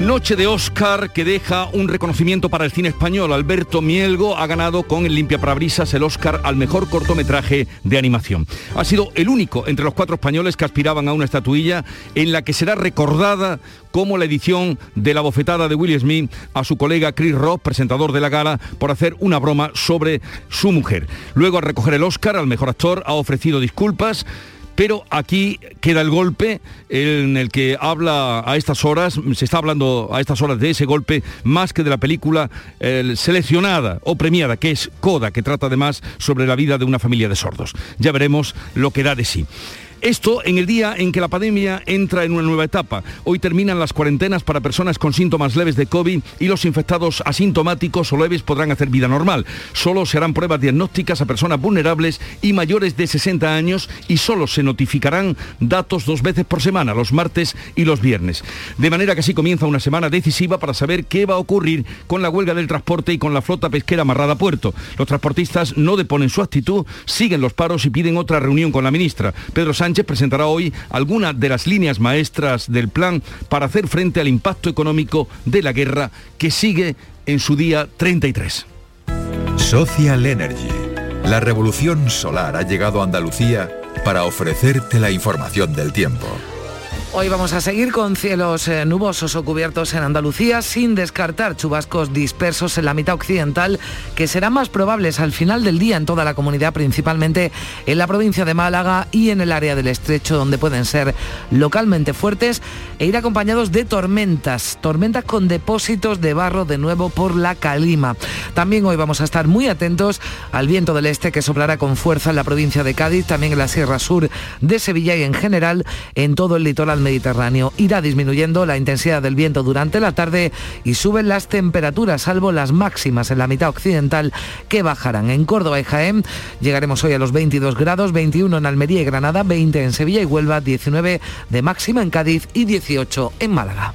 Noche de Oscar que deja un reconocimiento para el cine español. Alberto Mielgo ha ganado con el Limpia Parabrisas el Oscar al mejor cortometraje de animación. Ha sido el único entre los cuatro españoles que aspiraban a una estatuilla en la que será recordada como la edición de la bofetada de Will Smith a su colega Chris Rock, presentador de la gala, por hacer una broma sobre su mujer. Luego, al recoger el Oscar al mejor actor, ha ofrecido disculpas pero aquí queda el golpe en el que habla a estas horas, se está hablando a estas horas de ese golpe más que de la película seleccionada o premiada, que es Coda, que trata además sobre la vida de una familia de sordos. Ya veremos lo que da de sí. Esto en el día en que la pandemia entra en una nueva etapa. Hoy terminan las cuarentenas para personas con síntomas leves de COVID y los infectados asintomáticos o leves podrán hacer vida normal. Solo se harán pruebas diagnósticas a personas vulnerables y mayores de 60 años y solo se notificarán datos dos veces por semana, los martes y los viernes. De manera que así comienza una semana decisiva para saber qué va a ocurrir con la huelga del transporte y con la flota pesquera amarrada a puerto. Los transportistas no deponen su actitud, siguen los paros y piden otra reunión con la ministra. Pedro Sánchez Sánchez presentará hoy algunas de las líneas maestras del plan para hacer frente al impacto económico de la guerra que sigue en su día 33. Social Energy. La revolución solar ha llegado a Andalucía para ofrecerte la información del tiempo. Hoy vamos a seguir con cielos eh, nubosos o cubiertos en Andalucía, sin descartar chubascos dispersos en la mitad occidental, que serán más probables al final del día en toda la comunidad, principalmente en la provincia de Málaga y en el área del estrecho, donde pueden ser localmente fuertes e ir acompañados de tormentas, tormentas con depósitos de barro de nuevo por la calima. También hoy vamos a estar muy atentos al viento del este que soplará con fuerza en la provincia de Cádiz, también en la Sierra Sur de Sevilla y en general en todo el litoral Mediterráneo. Irá disminuyendo la intensidad del viento durante la tarde y suben las temperaturas, salvo las máximas en la mitad occidental que bajarán. En Córdoba y Jaén llegaremos hoy a los 22 grados, 21 en Almería y Granada, 20 en Sevilla y Huelva, 19 de máxima en Cádiz y 18 en Málaga.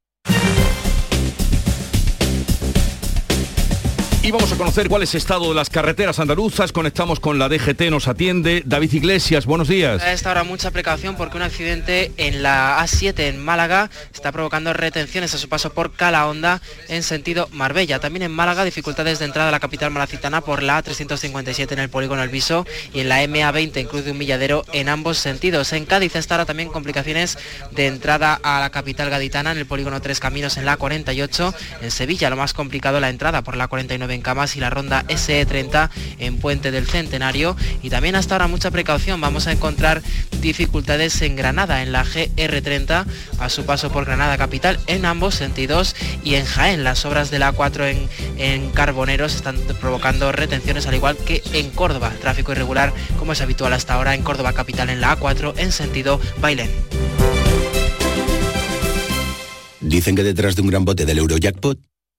Y vamos a conocer cuál es el estado de las carreteras andaluzas. Conectamos con la DGT, nos atiende David Iglesias. Buenos días. A esta hora mucha precaución porque un accidente en la A7 en Málaga está provocando retenciones a su paso por Calahonda en sentido Marbella. También en Málaga dificultades de entrada a la capital malacitana por la A357 en el polígono El Viso y en la MA20 en Cruz de Humilladero en ambos sentidos. En Cádiz estará también complicaciones de entrada a la capital gaditana en el polígono Tres Caminos en la 48. En Sevilla lo más complicado la entrada por la 49 en Camas y la ronda SE30 en Puente del Centenario. Y también hasta ahora mucha precaución, vamos a encontrar dificultades en Granada, en la GR30, a su paso por Granada Capital, en ambos sentidos. Y en Jaén, las obras de la A4 en, en Carboneros están provocando retenciones, al igual que en Córdoba. Tráfico irregular, como es habitual hasta ahora, en Córdoba Capital, en la A4, en sentido Bailén. Dicen que detrás de un gran bote del Eurojackpot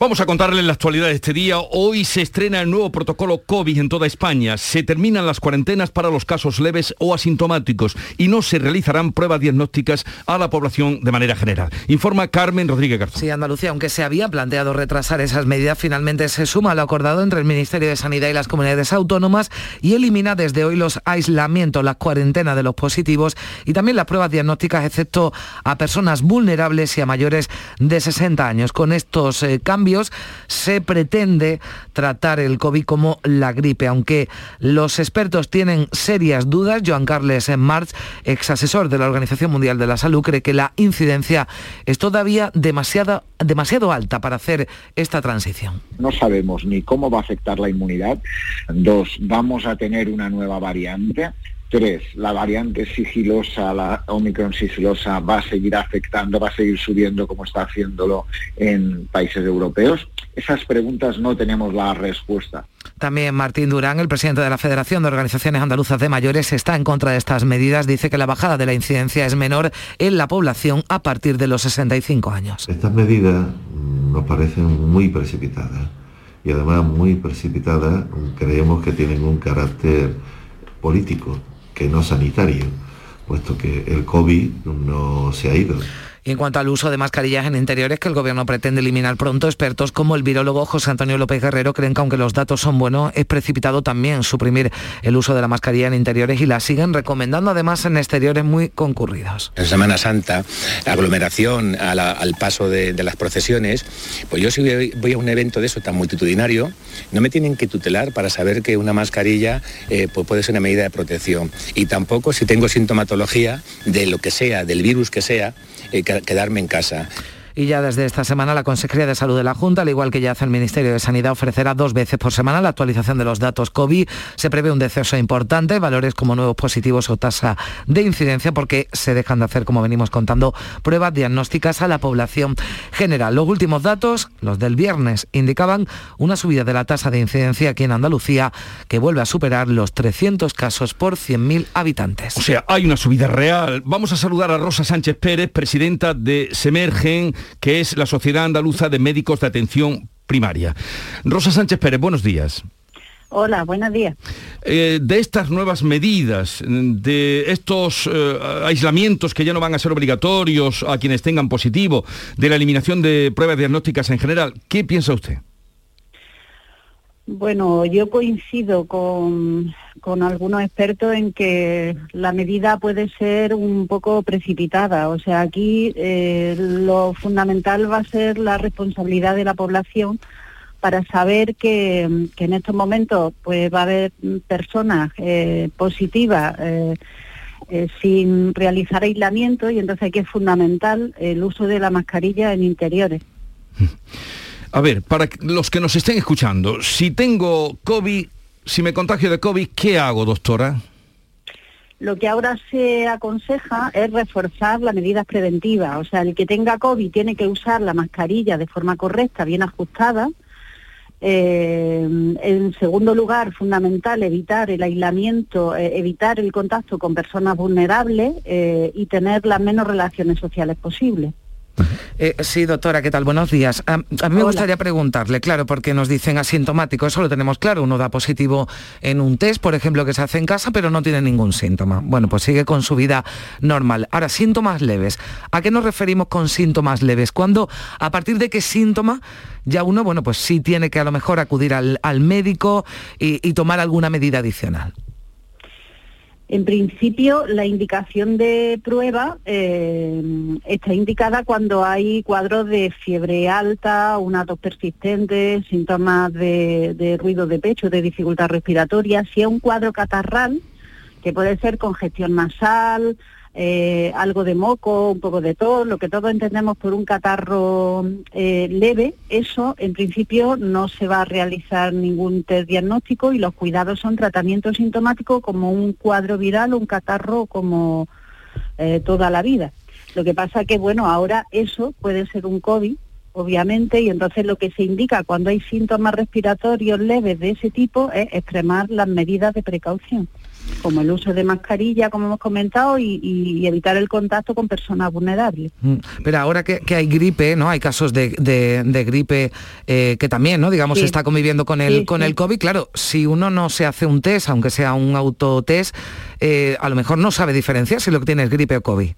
Vamos a contarles la actualidad de este día. Hoy se estrena el nuevo protocolo COVID en toda España. Se terminan las cuarentenas para los casos leves o asintomáticos y no se realizarán pruebas diagnósticas a la población de manera general. Informa Carmen Rodríguez Garzón. Sí, Andalucía, aunque se había planteado retrasar esas medidas, finalmente se suma a lo acordado entre el Ministerio de Sanidad y las comunidades autónomas y elimina desde hoy los aislamientos, las cuarentenas de los positivos y también las pruebas diagnósticas, excepto a personas vulnerables y a mayores de 60 años. Con estos eh, cambios se pretende tratar el COVID como la gripe, aunque los expertos tienen serias dudas. Joan Carles March, ex asesor de la Organización Mundial de la Salud, cree que la incidencia es todavía demasiado, demasiado alta para hacer esta transición. No sabemos ni cómo va a afectar la inmunidad. Dos, vamos a tener una nueva variante Tres, la variante sigilosa, la Omicron sigilosa, va a seguir afectando, va a seguir subiendo como está haciéndolo en países europeos. Esas preguntas no tenemos la respuesta. También Martín Durán, el presidente de la Federación de Organizaciones Andaluzas de Mayores, está en contra de estas medidas. Dice que la bajada de la incidencia es menor en la población a partir de los 65 años. Estas medidas nos parecen muy precipitadas y además muy precipitadas creemos que tienen un carácter político que no sanitario, puesto que el COVID no se ha ido. En cuanto al uso de mascarillas en interiores que el gobierno pretende eliminar pronto, expertos como el virólogo José Antonio López Guerrero creen que aunque los datos son buenos, es precipitado también suprimir el uso de la mascarilla en interiores y la siguen recomendando además en exteriores muy concurridos. En Semana Santa, aglomeración al paso de, las procesiones, pues yo si voy, a un evento de eso tan multitudinario, no me tienen que tutelar para saber que una mascarilla eh, pues puede ser una medida de protección. Y tampoco si tengo sintomatología de lo que sea, del virus que sea, eh, quedarme en casa. Y ya desde esta semana la Consejería de Salud de la Junta, al igual que ya hace el Ministerio de Sanidad, ofrecerá dos veces por semana la actualización de los datos COVID. Se prevé un deceso importante, valores como nuevos positivos o tasa de incidencia, porque se dejan de hacer, como venimos contando, pruebas diagnósticas a la población general. Los últimos datos, los del viernes, indicaban una subida de la tasa de incidencia aquí en Andalucía que vuelve a superar los 300 casos por 100.000 habitantes. O sea, hay una subida real. Vamos a saludar a Rosa Sánchez Pérez, presidenta de Semergen que es la Sociedad Andaluza de Médicos de Atención Primaria. Rosa Sánchez Pérez, buenos días. Hola, buenos días. Eh, de estas nuevas medidas, de estos eh, aislamientos que ya no van a ser obligatorios a quienes tengan positivo, de la eliminación de pruebas diagnósticas en general, ¿qué piensa usted? Bueno, yo coincido con, algunos expertos en que la medida puede ser un poco precipitada. O sea, aquí eh, lo fundamental va a ser la responsabilidad de la población para saber que, en estos momentos pues va a haber personas eh, positivas eh, sin realizar aislamiento y entonces aquí es fundamental el uso de la mascarilla en interiores. A ver, para los que nos estén escuchando, si tengo COVID, si me contagio de COVID, ¿qué hago, doctora? Lo que ahora se aconseja es reforzar las medidas preventivas. O sea, el que tenga COVID tiene que usar la mascarilla de forma correcta, bien ajustada. Eh, en segundo lugar, fundamental, evitar el aislamiento, eh, evitar el contacto con personas vulnerables eh, y tener las menos relaciones sociales posibles. Eh, sí, doctora, ¿qué tal? Buenos días. A, mí me gustaría preguntarle, claro, porque nos dicen asintomático, eso lo tenemos claro, uno da positivo en un test, por ejemplo, que se hace en casa, pero no tiene ningún síntoma. Bueno, pues sigue con su vida normal. Ahora, síntomas leves. ¿A qué nos referimos con síntomas leves? Cuando, a partir de qué síntoma ya uno, bueno, pues sí tiene que a lo mejor acudir al, médico y tomar alguna medida adicional. En principio, la indicación de prueba eh, está indicada cuando hay cuadros de fiebre alta, una tos persistente, síntomas de, ruido de pecho, de dificultad respiratoria. Si es un cuadro catarral, que puede ser congestión nasal, eh, algo de moco, un poco de tos, lo que todos entendemos por un catarro eh, leve, eso en principio no se va a realizar ningún test diagnóstico y los cuidados son tratamiento sintomático como un cuadro viral o un catarro como eh, toda la vida. Lo que pasa que, bueno, ahora eso puede ser un COVID, obviamente, y entonces lo que se indica cuando hay síntomas respiratorios leves de ese tipo es extremar las medidas de precaución como el uso de mascarilla, como hemos comentado, y, evitar el contacto con personas vulnerables. Mm, pero ahora que, hay gripe, ¿no? Hay casos de, gripe eh, que también, ¿no? Digamos, está conviviendo con el, con el COVID. Claro, si uno no se hace un test, aunque sea un autotest, eh, a lo mejor no sabe diferenciar si lo que tiene es gripe o COVID.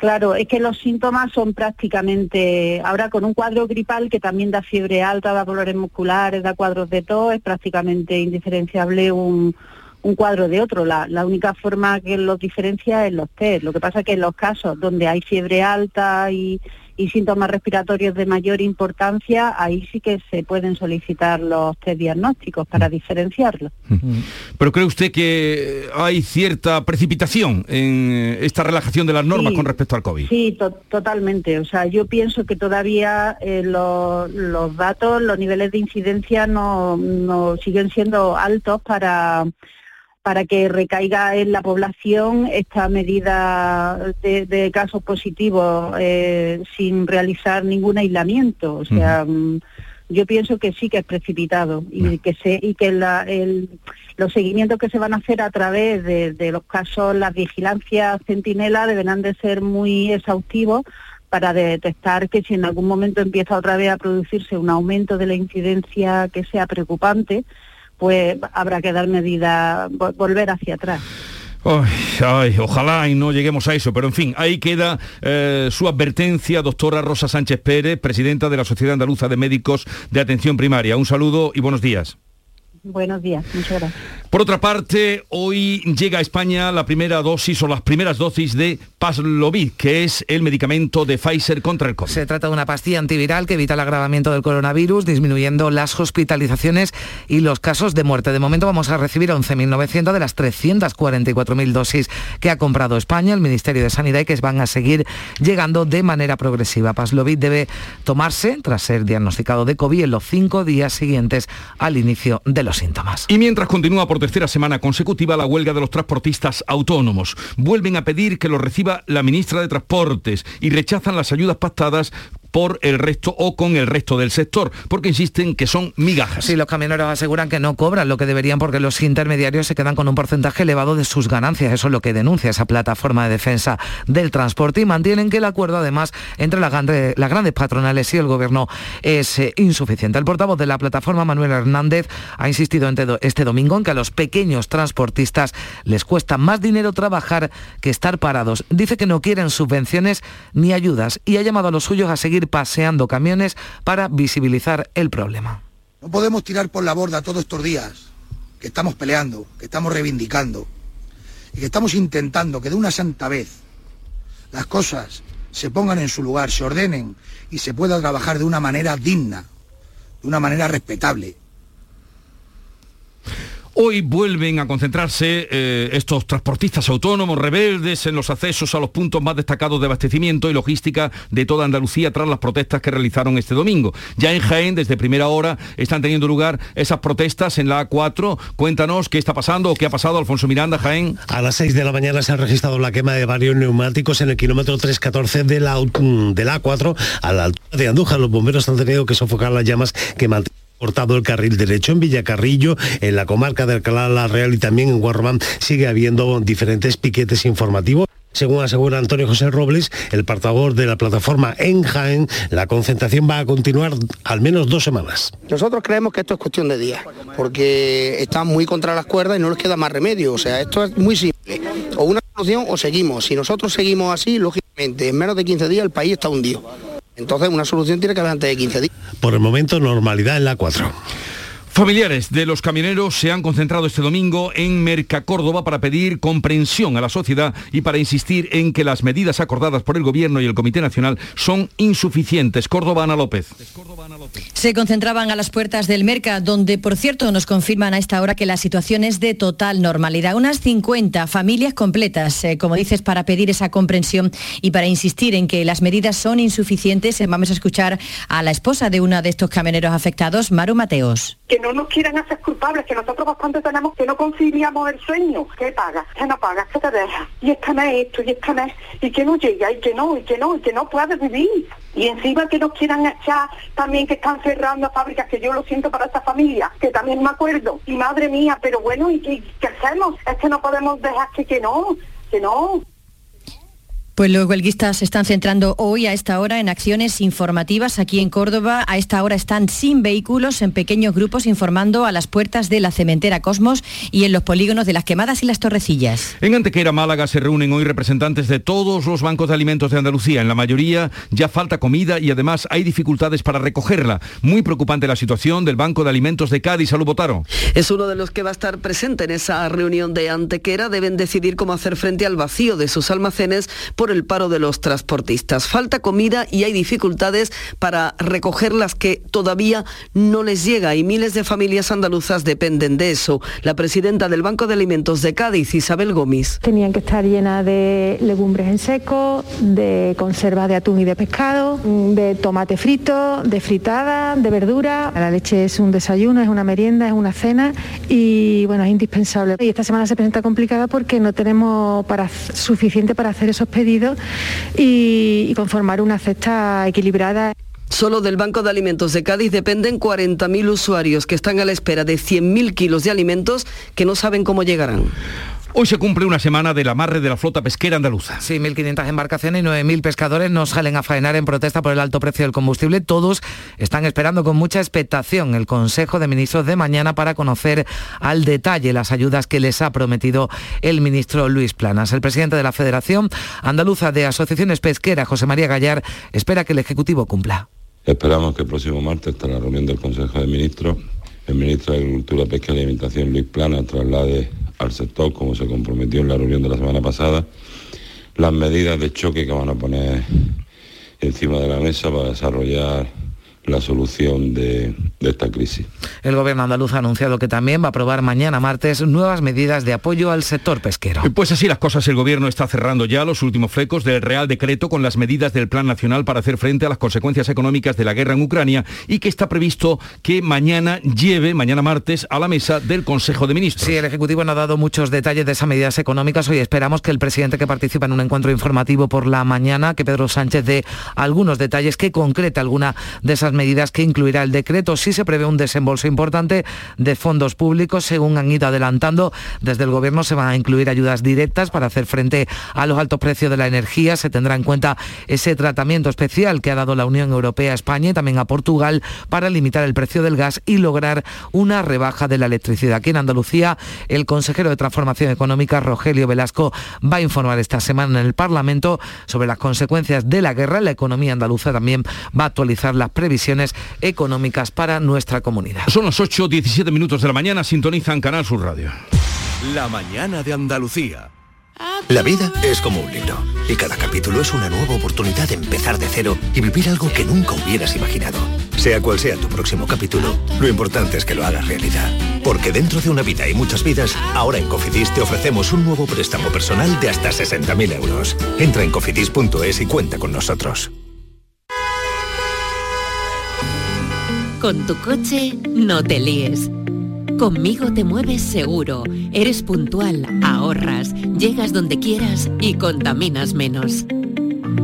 Claro, es que los síntomas son prácticamente, ahora con un cuadro gripal que también da fiebre alta, da dolores musculares, da cuadros de tos, es prácticamente indiferenciable un, un cuadro de otro. La, única forma que los diferencia es los test. Lo que pasa es que en los casos donde hay fiebre alta y, y síntomas respiratorios de mayor importancia, ahí sí que se pueden solicitar los test diagnósticos para Mm. diferenciarlos. Pero cree usted que hay cierta precipitación en esta relajación de las normas Sí. con respecto al COVID. Sí, to- totalmente. O sea, yo pienso que todavía eh, lo- los datos, los niveles de incidencia no, no siguen siendo altos para para que recaiga en la población esta medida de, de casos positivos eh, sin realizar ningún aislamiento. O sea, mm, yo pienso que sí que es precipitado y que se y que la- el- los seguimientos que se van a hacer a través de, de los casos, las vigilancias centinela deberán de ser muy exhaustivos para detectar que si en algún momento empieza otra vez a producirse un aumento de la incidencia que sea preocupante, pues habrá que dar medidas, vo- volver hacia atrás. Ay, ay, ojalá y no lleguemos a eso, pero en fin, ahí queda eh, su advertencia, doctora Rosa Sánchez Pérez, presidenta de la Sociedad Andaluza de Médicos de Atención Primaria. Un saludo y buenos días. Buenos días, muchas gracias. Por otra parte, hoy llega a España la primera dosis o las primeras dosis de Paxlovid, que es el medicamento de Pfizer contra el COVID. Se trata de una pastilla antiviral que evita el agravamiento del coronavirus, disminuyendo las hospitalizaciones y los casos de muerte. De momento vamos a recibir 11.900 de las 344.000 dosis que ha comprado España, el Ministerio de Sanidad, y que van a seguir llegando de manera progresiva. Paxlovid debe tomarse tras ser diagnosticado de COVID en los cinco días siguientes al inicio de síntomas. Y mientras continúa por tercera semana consecutiva la huelga de los transportistas autónomos, vuelven a pedir que lo reciba la ministra de Transportes y rechazan las ayudas pactadas por el resto o con el resto del sector, porque insisten que son migajas. Sí, los camioneros aseguran que no cobran lo que deberían porque los intermediarios se quedan con un porcentaje elevado de sus ganancias. Eso es lo que denuncia esa plataforma de defensa del transporte y mantienen que el acuerdo además entre las grandes, patronales y el gobierno es eh, insuficiente. El portavoz de la plataforma, Manuel Hernández, ha insistido do- este domingo en que a los pequeños transportistas les cuesta más dinero trabajar que estar parados. Dice que no quieren subvenciones ni ayudas y ha llamado a los suyos a seguir paseando camiones para visibilizar el problema. No podemos tirar por la borda todos estos días que estamos peleando, que estamos reivindicando y que estamos intentando que de una santa vez las cosas se pongan en su lugar, se ordenen y se pueda trabajar de una manera digna, de una manera respetable. Hoy vuelven a concentrarse eh, estos transportistas autónomos rebeldes en los accesos a los puntos más destacados de abastecimiento y logística de toda Andalucía tras las protestas que realizaron este domingo. Ya en Jaén, desde primera hora, están teniendo lugar esas protestas en la A4. Cuéntanos qué está pasando o qué ha pasado, Alfonso Miranda, Jaén. A las 6 de la mañana se ha registrado la quema de varios neumáticos en el kilómetro 314 de la, de la A4 a la altura de Andújar. Los bomberos han tenido que sofocar las llamas que mantienen cortado el carril derecho en Villacarrillo, en la comarca de Alcalá la Real y también en Guarromán sigue habiendo diferentes piquetes informativos. Según asegura Antonio José Robles, el portavoz de la plataforma en Jaén, la concentración va a continuar al menos dos semanas. Nosotros creemos que esto es cuestión de días, porque están muy contra las cuerdas y no les queda más remedio. O sea, esto es muy simple. O una solución o seguimos. Si nosotros seguimos así, lógicamente, en menos de 15 días el país está hundido. Entonces, una solución tiene que haber antes de 15 días. Por el momento, normalidad en la 4. Familiares de los camioneros se han concentrado este domingo en Mercacórdoba para pedir comprensión a la sociedad y para insistir en que las medidas acordadas por el Gobierno y el Comité Nacional son insuficientes. Córdoba, Ana López. Se concentraban a las puertas del Merca, donde por cierto nos confirman a esta hora que la situación es de total normalidad. Unas 50 familias completas, eh, como dices, para pedir esa comprensión y para insistir en que las medidas son insuficientes. Eh, Vamos a escuchar a la esposa de uno de estos camioneros afectados, Maru Mateos. que no nos quieran hacer culpables, que nosotros bastante tenemos que no conciliamos el sueño. ¿Qué pagas? ¿Qué no pagas? ¿Qué te dejas? Y este mes esto, y este mes, y que no llega, y que no, y que no, y que no puedes vivir. Y encima que nos quieran echar también que están cerrando fábricas, que yo lo siento para esta familia, que también me acuerdo. Y madre mía, pero bueno, ¿y qué, qué hacemos? Es que no podemos dejar que, que no, que no. Pues los huelguistas se están centrando hoy a esta hora en acciones informativas aquí en Córdoba. A esta hora están sin vehículos, en pequeños grupos, informando a las puertas de la cementera Cosmos y en los polígonos de las quemadas y las torrecillas. En Antequera, Málaga, se reúnen hoy representantes de todos los bancos de alimentos de Andalucía. En la mayoría ya falta comida y además hay dificultades para recogerla. Muy preocupante la situación del Banco de Alimentos de Cádiz. Salud, Botaro. Es uno de los que va a estar presente en esa reunión de Antequera. Deben decidir cómo hacer frente al vacío de sus almacenes por el paro de los transportistas. Falta comida y hay dificultades para recoger las que todavía no les llega y miles de familias andaluzas dependen de eso. La presidenta del Banco de Alimentos de Cádiz, Isabel Gómez. Tenían que estar llenas de legumbres en seco, de conserva de atún y de pescado, de tomate frito, de fritada, de verdura. La leche es un desayuno, es una merienda, es una cena y bueno, es indispensable. Y esta semana se presenta complicada porque no tenemos para, suficiente para hacer esos pedidos y, y conformar una cesta equilibrada. Solo del Banco de Alimentos de Cádiz dependen 40.000 usuarios que están a la espera de 100.000 kilos de alimentos que no saben cómo llegarán. Hoy se cumple una semana del amarre de la flota pesquera andaluza. Sí, 1.500 embarcaciones y 9.000 pescadores no salen a faenar en protesta por el alto precio del combustible. Todos están esperando con mucha expectación el Consejo de Ministros de mañana para conocer al detalle las ayudas que les ha prometido el ministro Luis Planas. El presidente de la Federación Andaluza de Asociaciones Pesqueras, José María Gallar, espera que el Ejecutivo cumpla. Esperamos que el próximo martes, tras la reunión del Consejo de Ministros, el ministro de Agricultura, Pesca y Alimentación, Luis Plana, traslade al sector, como se comprometió en la reunión de la semana pasada, las medidas de choque que van a poner encima de la mesa para desarrollar la solución de, de, esta crisis. El gobierno andaluz ha anunciado que también va a aprobar mañana martes nuevas medidas de apoyo al sector pesquero. Pues así las cosas, el gobierno está cerrando ya los últimos flecos del Real Decreto con las medidas del Plan Nacional para hacer frente a las consecuencias económicas de la guerra en Ucrania y que está previsto que mañana lleve, mañana martes, a la mesa del Consejo de Ministros. Sí, el Ejecutivo no ha dado muchos detalles de esas medidas económicas. Hoy esperamos que el presidente que participa en un encuentro informativo por la mañana, que Pedro Sánchez dé algunos detalles que concrete alguna de esas medidas que incluirá el decreto. Sí se prevé un desembolso importante de fondos públicos, según han ido adelantando. Desde el Gobierno se van a incluir ayudas directas para hacer frente a los altos precios de la energía. Se tendrá en cuenta ese tratamiento especial que ha dado la Unión Europea a España y también a Portugal para limitar el precio del gas y lograr una rebaja de la electricidad. Aquí en Andalucía, el consejero de Transformación Económica, Rogelio Velasco, va a informar esta semana en el Parlamento sobre las consecuencias de la guerra. La economía andaluza también va a actualizar las previsiones económicas para nuestra comunidad. Son las 8, 17 minutos de la mañana, sintonizan Canal Sur Radio. La mañana de Andalucía. La vida es como un libro y cada capítulo es una nueva oportunidad de empezar de cero y vivir algo que nunca hubieras imaginado. Sea cual sea tu próximo capítulo, lo importante es que lo hagas realidad. Porque dentro de una vida y muchas vidas, ahora en Cofidis te ofrecemos un nuevo préstamo personal de hasta 60.000 euros. Entra en cofidis.es y cuenta con nosotros. Con tu coche no te líes. Conmigo te mueves seguro, eres puntual, ahorras, llegas donde quieras y contaminas menos.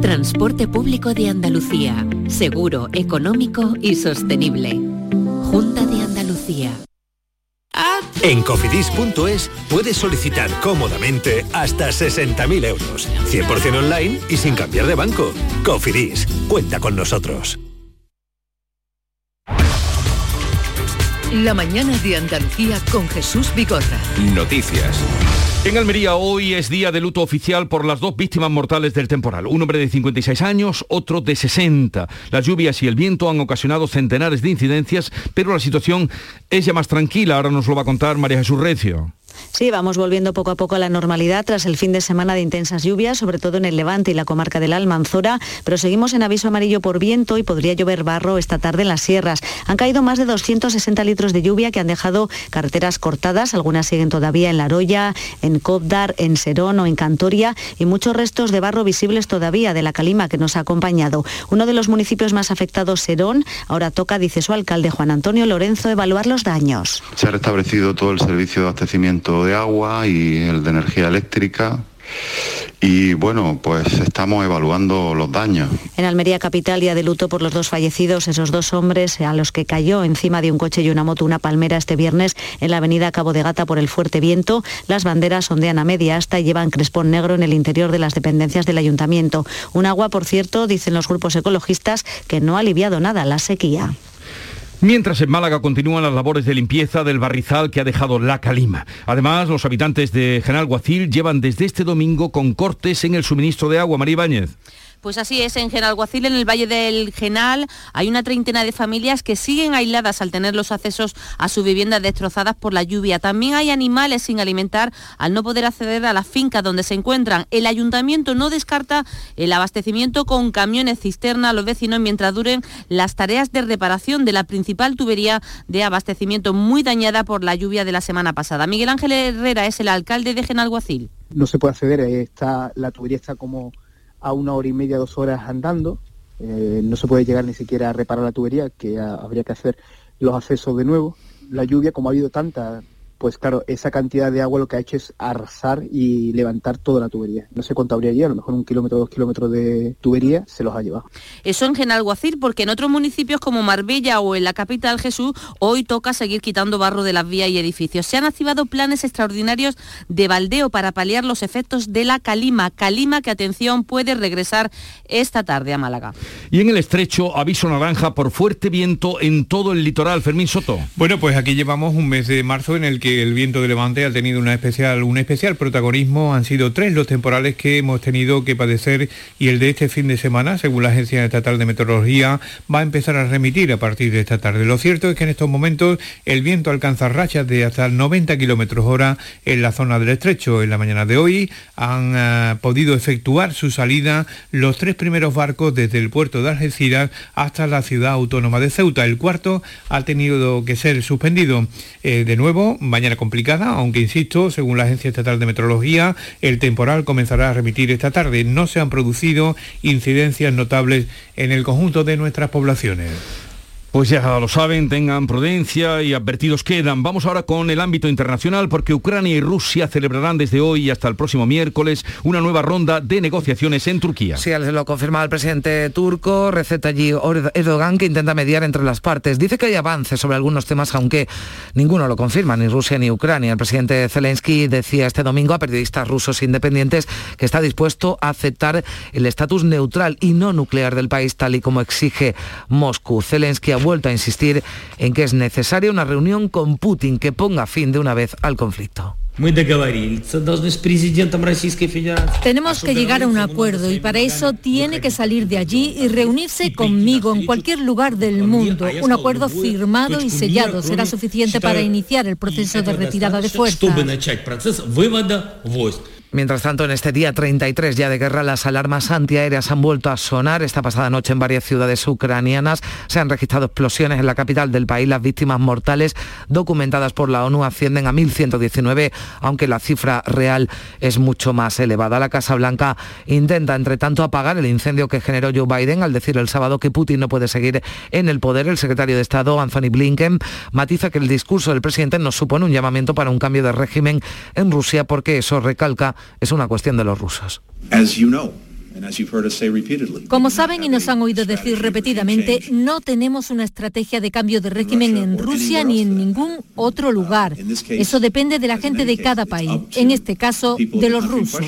Transporte público de Andalucía, seguro, económico y sostenible. Junta de Andalucía. En cofidis.es puedes solicitar cómodamente hasta 60.000 euros, 100% online y sin cambiar de banco. Cofidis, cuenta con nosotros. La mañana de Andalucía con Jesús Bigorra. Noticias. En Almería hoy es día de luto oficial por las dos víctimas mortales del temporal. Un hombre de 56 años, otro de 60. Las lluvias y el viento han ocasionado centenares de incidencias, pero la situación es ya más tranquila. Ahora nos lo va a contar María Jesús Recio. Sí, vamos volviendo poco a poco a la normalidad tras el fin de semana de intensas lluvias, sobre todo en el Levante y la comarca del Almanzora, pero seguimos en aviso amarillo por viento y podría llover barro esta tarde en las sierras. Han caído más de 260 litros de lluvia que han dejado carreteras cortadas, algunas siguen todavía en La Roya, en Cobdar, en Serón o en Cantoria y muchos restos de barro visibles todavía de la calima que nos ha acompañado. Uno de los municipios más afectados, Serón, ahora toca, dice su alcalde Juan Antonio Lorenzo, evaluar los daños. Se ha restablecido todo el servicio de abastecimiento de agua y el de energía eléctrica. Y bueno, pues estamos evaluando los daños. En Almería Capital, día de luto por los dos fallecidos, esos dos hombres a los que cayó encima de un coche y una moto una palmera este viernes en la avenida Cabo de Gata por el fuerte viento. Las banderas ondean a media asta y llevan crespón negro en el interior de las dependencias del ayuntamiento. Un agua, por cierto, dicen los grupos ecologistas, que no ha aliviado nada la sequía. Mientras en Málaga continúan las labores de limpieza del barrizal que ha dejado la calima. Además, los habitantes de General Guacil llevan desde este domingo con cortes en el suministro de agua. María Ibáñez. Pues así es, en Genalguacil, en el Valle del Genal, hay una treintena de familias que siguen aisladas al tener los accesos a sus viviendas destrozadas por la lluvia. También hay animales sin alimentar al no poder acceder a las fincas donde se encuentran. El ayuntamiento no descarta el abastecimiento con camiones cisterna a los vecinos mientras duren las tareas de reparación de la principal tubería de abastecimiento muy dañada por la lluvia de la semana pasada. Miguel Ángel Herrera es el alcalde de Genalguacil. No se puede acceder, está, la tubería está como a una hora y media, dos horas andando. Eh, no se puede llegar ni siquiera a reparar la tubería, que habría que hacer los accesos de nuevo. La lluvia, como ha habido tanta, pues claro, esa cantidad de agua lo que ha hecho es arrasar y levantar toda la tubería. No sé cuánto habría allí, a lo mejor un kilómetro, dos kilómetros de tubería se los ha llevado. Eso en Genalguacil, porque en otros municipios como Marbella o en la capital Jesús, hoy toca seguir quitando barro de las vías y edificios. Se han activado planes extraordinarios de baldeo para paliar los efectos de la calima. Calima que, atención, puede regresar esta tarde a Málaga. Y en el estrecho, aviso naranja por fuerte viento en todo el litoral. Fermín Soto. Bueno, pues aquí llevamos un mes de marzo en el que el viento de levante ha tenido una especial, un especial protagonismo. Han sido tres los temporales que hemos tenido que padecer y el de este fin de semana, según la Agencia Estatal de Meteorología, va a empezar a remitir a partir de esta tarde. Lo cierto es que en estos momentos el viento alcanza rachas de hasta 90 kilómetros hora en la zona del estrecho. En la mañana de hoy han eh, podido efectuar su salida los tres primeros barcos desde el puerto de Algeciras hasta la ciudad autónoma de Ceuta. El cuarto ha tenido que ser suspendido. Eh, de nuevo, mañana complicada, aunque insisto, según la Agencia Estatal de Meteorología, el temporal comenzará a remitir esta tarde. No se han producido incidencias notables en el conjunto de nuestras poblaciones. Pues ya lo saben, tengan prudencia y advertidos quedan. Vamos ahora con el ámbito internacional porque Ucrania y Rusia celebrarán desde hoy hasta el próximo miércoles una nueva ronda de negociaciones en Turquía. Sí, lo confirma el presidente turco Recep Tayyip Erdogan que intenta mediar entre las partes. Dice que hay avances sobre algunos temas aunque ninguno lo confirma, ni Rusia ni Ucrania. El presidente Zelensky decía este domingo a periodistas rusos independientes que está dispuesto a aceptar el estatus neutral y no nuclear del país tal y como exige Moscú. Zelensky vuelto a insistir en que es necesaria una reunión con Putin que ponga fin de una vez al conflicto. Tenemos que llegar a un acuerdo y para eso tiene que salir de allí y reunirse conmigo en cualquier lugar del mundo. Un acuerdo firmado y sellado será suficiente para iniciar el proceso de retirada de fuerzas. Mientras tanto, en este día 33 ya de guerra, las alarmas antiaéreas han vuelto a sonar. Esta pasada noche en varias ciudades ucranianas se han registrado explosiones en la capital del país. Las víctimas mortales documentadas por la ONU ascienden a 1.119, aunque la cifra real es mucho más elevada. La Casa Blanca intenta, entre tanto, apagar el incendio que generó Joe Biden al decir el sábado que Putin no puede seguir en el poder. El secretario de Estado, Anthony Blinken, matiza que el discurso del presidente no supone un llamamiento para un cambio de régimen en Rusia porque eso recalca es una cuestión de los rusos. Como saben y nos han oído decir repetidamente, no tenemos una estrategia de cambio de régimen en Rusia ni en ningún otro lugar. Eso depende de la gente de cada país, en este caso de los rusos.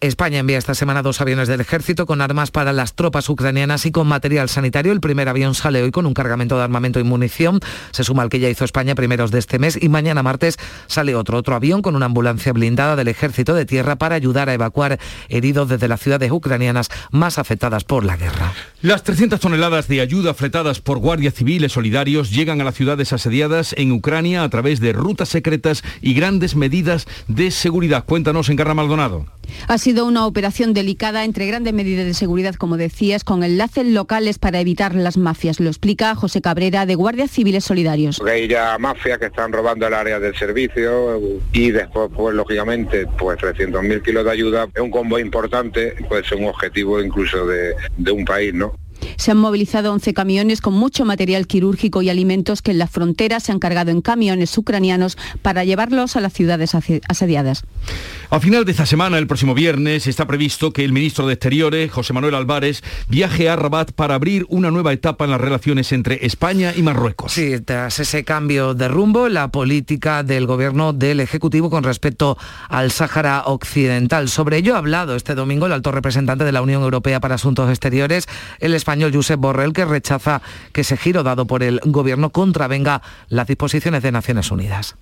España envía esta semana dos aviones del ejército con armas para las tropas ucranianas y con material sanitario. El primer avión sale hoy con un cargamento de armamento y munición. Se suma al que ya hizo España primeros de este mes y mañana martes sale otro, otro avión con una ambulancia blindada del ejército de tierra para ayudar a evacuar heridos desde las ciudades ucranianas más afectadas por la guerra. Las 300 toneladas de ayuda fletadas por guardias civiles solidarios llegan a las ciudades asediadas en Ucrania a través de rutas secretas y grandes medidas de seguridad. Cuéntanos, Encarna Maldonado. Ha sido una operación delicada entre grandes medidas de seguridad, como decías, con enlaces locales para evitar las mafias. Lo explica José Cabrera de Guardias Civiles Solidarios. hay ya mafias que están robando el área del servicio y después, pues lógicamente, pues 300.000 kilos de ayuda es un combo importante, puede ser un objetivo incluso de, de un país, ¿no? Se han movilizado 11 camiones con mucho material quirúrgico y alimentos que en la frontera se han cargado en camiones ucranianos para llevarlos a las ciudades asediadas. A final de esta semana, el próximo viernes, está previsto que el ministro de Exteriores, José Manuel Álvarez, viaje a Rabat para abrir una nueva etapa en las relaciones entre España y Marruecos. Sí, tras ese cambio de rumbo, la política del gobierno del Ejecutivo con respecto al Sáhara Occidental. Sobre ello ha hablado este domingo el alto representante de la Unión Europea para Asuntos Exteriores, el español español Josep Borrell, que rechaza que ese giro dado por el gobierno contravenga las disposiciones de Naciones Unidas.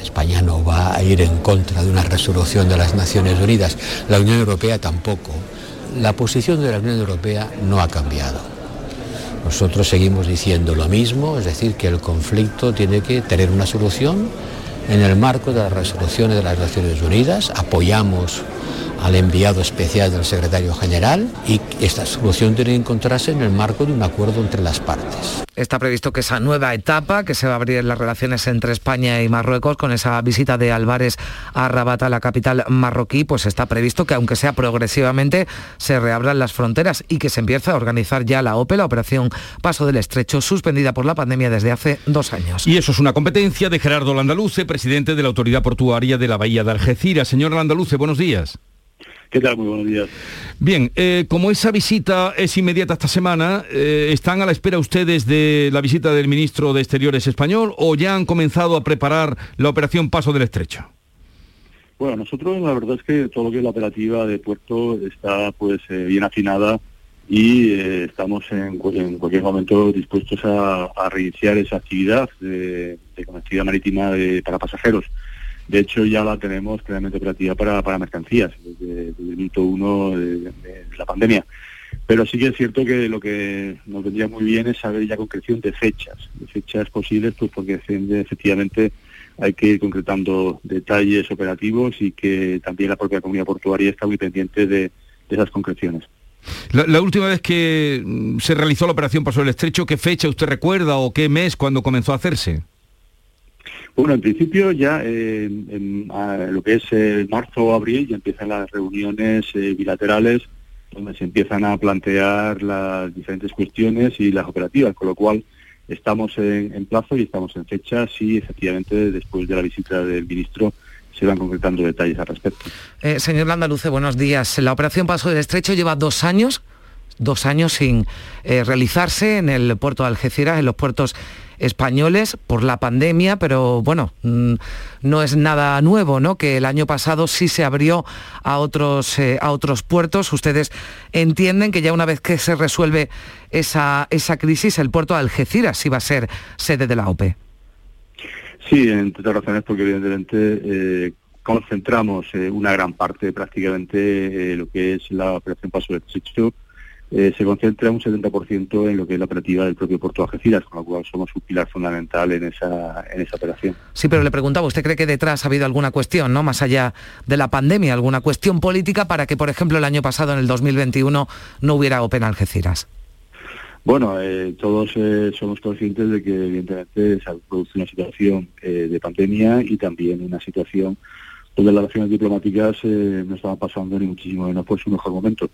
España no va a ir en contra de una resolución de las Naciones Unidas, la Unión Europea tampoco. La posición de la Unión Europea no ha cambiado. Nosotros seguimos diciendo lo mismo, es decir, que el conflicto tiene que tener una solución en el marco de las resoluciones de las Naciones Unidas. Apoyamos al enviado especial del secretario general y esta solución tiene que encontrarse en el marco de un acuerdo entre las partes. Está previsto que esa nueva etapa, que se va a abrir las relaciones entre España y Marruecos, con esa visita de Álvarez a Rabat, a la capital marroquí, pues está previsto que aunque sea progresivamente, se reabran las fronteras y que se empiece a organizar ya la OPE, la operación Paso del Estrecho, suspendida por la pandemia desde hace dos años. Y eso es una competencia de Gerardo Landaluce, presidente de la Autoridad Portuaria de la Bahía de Algeciras. Señor Landaluce, buenos días. ¿Qué tal? Muy buenos días. Bien, eh, como esa visita es inmediata esta semana, eh, ¿están a la espera ustedes de la visita del ministro de Exteriores español o ya han comenzado a preparar la operación Paso del Estrecho? Bueno, nosotros la verdad es que todo lo que es la operativa de puerto está pues eh, bien afinada y estamos en, cualquier momento dispuestos a, reiniciar esa actividad de, conectividad marítima para pasajeros. De hecho, ya la tenemos plenamente operativa para, para mercancías, desde, el minuto uno de, la pandemia. Pero sí que es cierto que lo que nos vendría muy bien es saber ya concreción de fechas, de fechas posibles, pues porque efectivamente hay que ir concretando detalles operativos y que también la propia comunidad portuaria está muy pendiente de, esas concreciones. La, última vez que mm, se realizó la operación Paso del Estrecho, ¿qué fecha usted recuerda o qué mes cuando comenzó a hacerse? Bueno, en principio ya en, lo que es eh, marzo o abril ya empiezan las reuniones eh, bilaterales donde se empiezan a plantear las diferentes cuestiones y las operativas, con lo cual estamos en, plazo y estamos en fecha si efectivamente después de la visita del ministro se van concretando detalles al respecto. Eh, señor Landaluce, buenos días. La operación Paso del Estrecho lleva dos años, dos años sin realizarse en el puerto de Algeciras, en los puertos españoles por la pandemia, pero bueno, mm, no es nada nuevo, ¿no? Que el año pasado sí se abrió a otros, eh, a otros puertos. Ustedes entienden que ya una vez que se resuelve esa, esa crisis, el puerto de Algeciras sí va a ser sede de la OPE. Sí, entre otras razones porque evidentemente eh, concentramos eh, una gran parte, prácticamente, lo que es la operación Paso de Chicho eh, se concentra un 70% en lo que es la operativa del propio Puerto de Algeciras, con lo cual somos un pilar fundamental en esa, en esa operación. Sí, pero le preguntaba, ¿usted cree que detrás ha habido alguna cuestión, no más allá de la pandemia, alguna cuestión política para que, por ejemplo, el año pasado, en el 2021, no hubiera Open Algeciras? Bueno, eh, todos eh, somos conscientes de que evidentemente se produce una situación de pandemia y también una situación donde las relaciones diplomáticas no estaban pasando ni muchísimo menos por su mejor momento.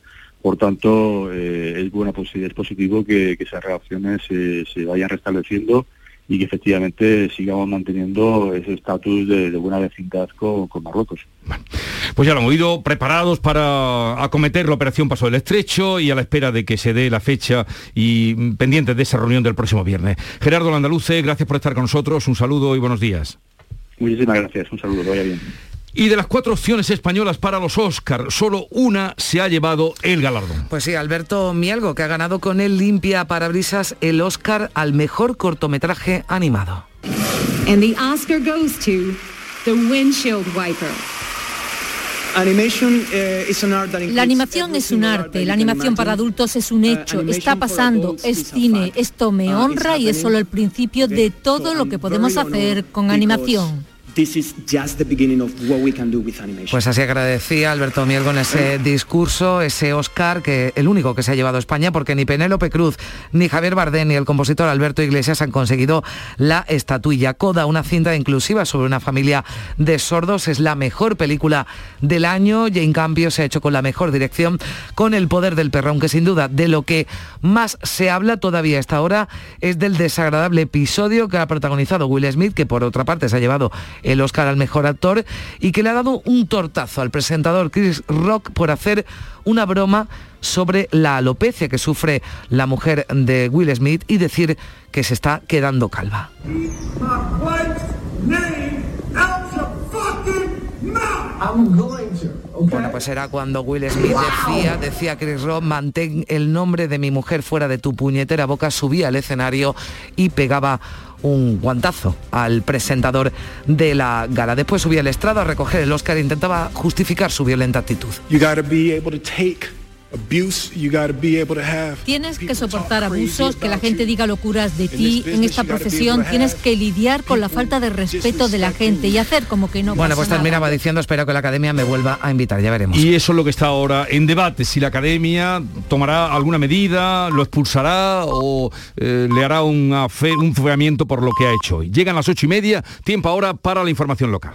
Por tanto, eh, es buena es positivo que, esas relaciones se vayan restableciendo y que efectivamente sigamos manteniendo ese estatus de, buena vecindad con, Marruecos. pues ya lo hemos oído, preparados para acometer la operación Paso del Estrecho y a la espera de que se dé la fecha y pendientes de esa reunión del próximo viernes. Gerardo Landaluce, gracias por estar con nosotros, un saludo y buenos días. Muchísimas gracias, un saludo, vaya bien. Y de las cuatro opciones españolas para los Oscar, solo una se ha llevado el galardón. Pues sí, Alberto Mielgo, que ha ganado con el Limpia Parabrisas el Oscar al mejor cortometraje animado. And the Oscar goes to The Windshield Wiper. La animación es un arte, la animación para adultos es un hecho, está pasando, es cine, esto me honra y es solo el principio de todo lo que podemos hacer con animación. Pues así agradecía Alberto Mielgo en ese discurso, ese Oscar, que el único que se ha llevado a España, porque ni Penélope Cruz, ni Javier Bardem, ni el compositor Alberto Iglesias han conseguido la estatuilla. Coda, una cinta inclusiva sobre una familia de sordos, es la mejor película del año y en cambio se ha hecho con la mejor dirección, con El poder del perro, aunque sin duda de lo que más se habla todavía a esta hora es del desagradable episodio que ha protagonizado Will Smith, que por otra parte se ha llevado el Oscar al mejor actor y que le ha dado un tortazo al presentador Chris Rock por hacer una broma sobre la alopecia que sufre la mujer de Will Smith y decir que se está quedando calva. Bueno, pues era cuando Will Smith decía, decía Chris Rock, mantén el nombre de mi mujer fuera de tu puñetera boca, subía al escenario y pegaba un guantazo al presentador de la gala. Después subía al estrado a recoger el Oscar e intentaba justificar su violenta actitud. Tienes que soportar abusos, que la gente diga locuras de ti. En esta profesión tienes que lidiar con la falta de respeto de la gente y hacer como que no. Bueno, pues terminaba diciendo, espero que la academia me vuelva a invitar, ya veremos. Y eso es lo que está ahora en debate, si la academia tomará alguna medida, lo expulsará o eh, le hará un fuegamiento por lo que ha hecho hoy. Llegan las ocho y media, tiempo ahora para la información local.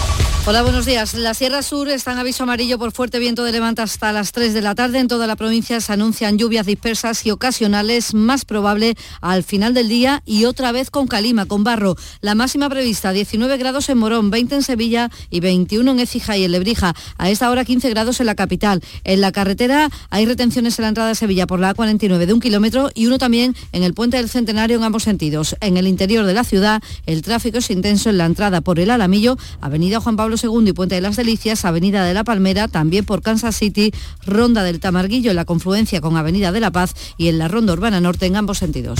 Hola, buenos días. La Sierra Sur está en aviso amarillo por fuerte viento de levanta hasta las 3 de la tarde. En toda la provincia se anuncian lluvias dispersas y ocasionales, más probable al final del día y otra vez con calima, con barro. La máxima prevista 19 grados en Morón, 20 en Sevilla y 21 en Écija y en Lebrija. A esta hora 15 grados en la capital. En la carretera hay retenciones en la entrada de Sevilla por la A49 de un kilómetro y uno también en el puente del Centenario en ambos sentidos. En el interior de la ciudad el tráfico es intenso en la entrada por el Alamillo, Avenida Juan Pablo y Puente de las Delicias, Avenida de la Palmera, también por Kansas City, Ronda del Tamarguillo en la confluencia con Avenida de la Paz y en la Ronda Urbana Norte en ambos sentidos.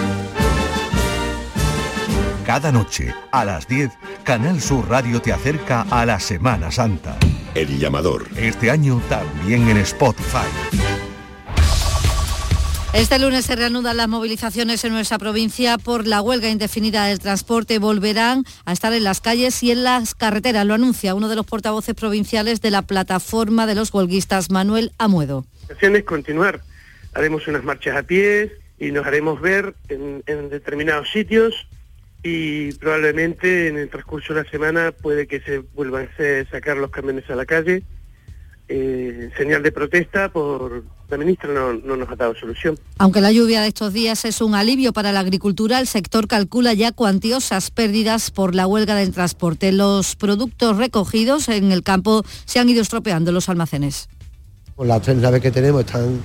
Cada noche, a las 10, Canal Sur Radio te acerca a la Semana Santa. El llamador. Este año también en Spotify. Este lunes se reanudan las movilizaciones en nuestra provincia por la huelga indefinida del transporte. Volverán a estar en las calles y en las carreteras. Lo anuncia uno de los portavoces provinciales de la plataforma de los huelguistas, Manuel Amuedo. La es continuar. Haremos unas marchas a pie y nos haremos ver en, en determinados sitios y probablemente en el transcurso de la semana puede que se vuelvan a sacar los camiones a la calle. Eh, señal de protesta por la ministra no, no, nos ha dado solución. Aunque la lluvia de estos días es un alivio para la agricultura, el sector calcula ya cuantiosas pérdidas por la huelga del transporte. Los productos recogidos en el campo se han ido estropeando en los almacenes. Pues las tres naves que tenemos están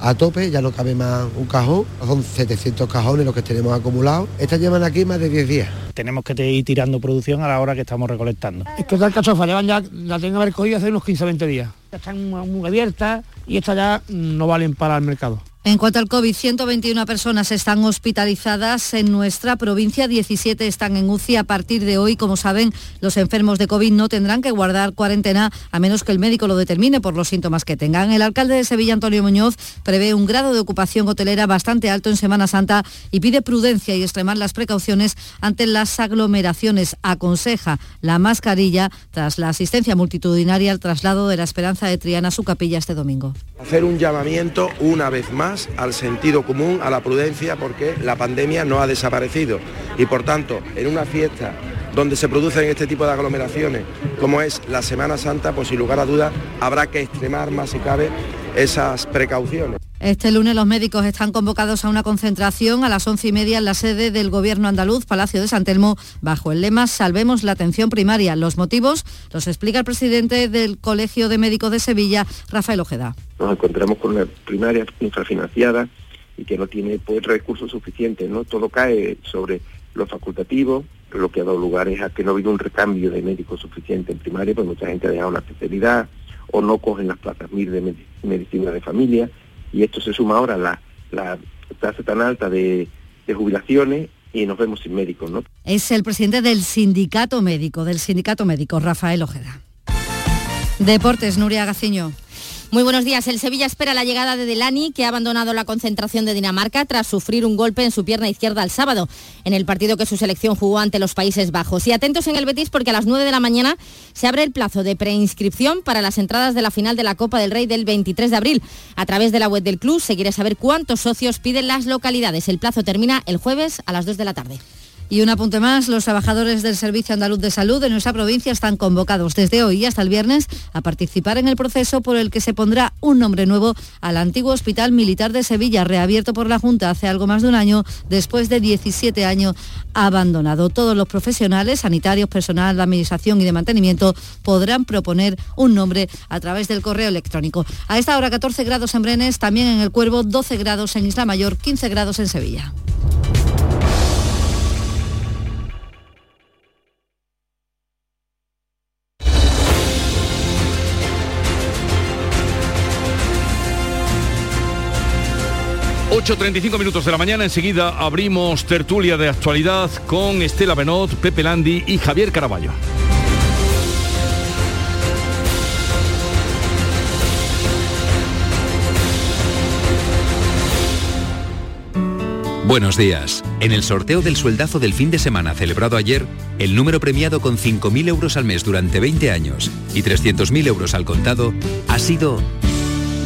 a tope, ya no cabe más un cajón, son 700 cajones los que tenemos acumulados. Estas llevan aquí más de 10 días. Tenemos que ir tirando producción a la hora que estamos recolectando. Es que estas cachofas llevan ya, la tengo que haber cogido hace unos 15 20 días. Ya están muy abiertas y estas ya no valen para el mercado. En cuanto al COVID, 121 personas están hospitalizadas en nuestra provincia, 17 están en UCI. A partir de hoy, como saben, los enfermos de COVID no tendrán que guardar cuarentena a menos que el médico lo determine por los síntomas que tengan. El alcalde de Sevilla, Antonio Muñoz, prevé un grado de ocupación hotelera bastante alto en Semana Santa y pide prudencia y extremar las precauciones ante las aglomeraciones. Aconseja la mascarilla tras la asistencia multitudinaria al traslado de la Esperanza de Triana a su capilla este domingo. Hacer un llamamiento una vez más al sentido común, a la prudencia, porque la pandemia no ha desaparecido. Y por tanto, en una fiesta donde se producen este tipo de aglomeraciones, como es la Semana Santa, pues sin lugar a dudas habrá que extremar más si cabe esas precauciones. Este lunes los médicos están convocados a una concentración a las once y media en la sede del Gobierno andaluz, Palacio de San Telmo, bajo el lema Salvemos la atención primaria. Los motivos los explica el presidente del Colegio de Médicos de Sevilla, Rafael Ojeda. Nos encontramos con una primaria infrafinanciada y que no tiene pues, recursos suficientes. ¿no? Todo cae sobre lo facultativo, lo que ha dado lugar es a que no ha habido un recambio de médicos suficiente en primaria, pues mucha gente ha dejado la especialidad o no cogen las plazas MIR de medicina de familia y esto se suma ahora a la, tasa tan alta de, jubilaciones y nos vemos sin médicos, ¿no? Es el presidente del sindicato médico, del sindicato médico, Rafael Ojeda. Deportes, Nuria Gaciño. Muy buenos días. El Sevilla espera la llegada de Delani, que ha abandonado la concentración de Dinamarca tras sufrir un golpe en su pierna izquierda el sábado, en el partido que su selección jugó ante los Países Bajos. Y atentos en el Betis porque a las 9 de la mañana se abre el plazo de preinscripción para las entradas de la final de la Copa del Rey del 23 de abril. A través de la web del club se quiere saber cuántos socios piden las localidades. El plazo termina el jueves a las 2 de la tarde. Y un apunte más, los trabajadores del Servicio Andaluz de Salud de nuestra provincia están convocados desde hoy hasta el viernes a participar en el proceso por el que se pondrá un nombre nuevo al antiguo Hospital Militar de Sevilla, reabierto por la Junta hace algo más de un año, después de 17 años abandonado. Todos los profesionales, sanitarios, personal de administración y de mantenimiento, podrán proponer un nombre a través del correo electrónico. A esta hora 14 grados en Brenes, también en el Cuervo, 12 grados en Isla Mayor, 15 grados en Sevilla. 8.35 minutos de la mañana, enseguida abrimos tertulia de actualidad con Estela Benot, Pepe Landi y Javier Caraballo. Buenos días. En el sorteo del sueldazo del fin de semana celebrado ayer, el número premiado con 5.000 euros al mes durante 20 años y 300.000 euros al contado ha sido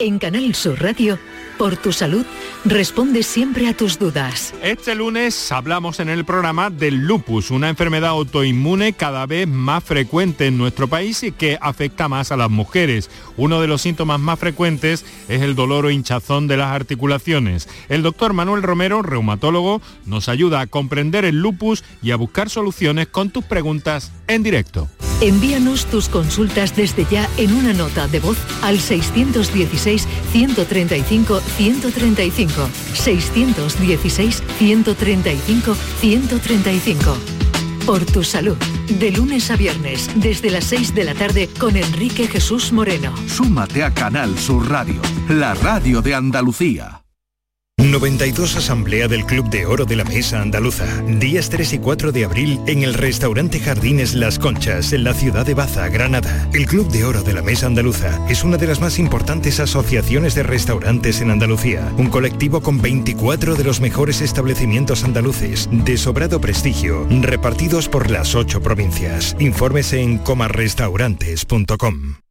En Canal Sur Radio, por tu salud, responde siempre a tus dudas. Este lunes hablamos en el programa del lupus, una enfermedad autoinmune cada vez más frecuente en nuestro país y que afecta más a las mujeres. Uno de los síntomas más frecuentes es el dolor o hinchazón de las articulaciones. El doctor Manuel Romero, reumatólogo, nos ayuda a comprender el lupus y a buscar soluciones con tus preguntas en directo. Envíanos tus consultas desde ya en una nota de voz al 616 135 135 616 135 135 Por tu salud, de lunes a viernes, desde las 6 de la tarde con Enrique Jesús Moreno. Súmate a Canal Sur Radio, la radio de Andalucía. 92 Asamblea del Club de Oro de la Mesa Andaluza. Días 3 y 4 de abril en el restaurante Jardines Las Conchas, en la ciudad de Baza, Granada. El Club de Oro de la Mesa Andaluza es una de las más importantes asociaciones de restaurantes en Andalucía. Un colectivo con 24 de los mejores establecimientos andaluces de sobrado prestigio, repartidos por las 8 provincias. Infórmese en comarrestaurantes.com.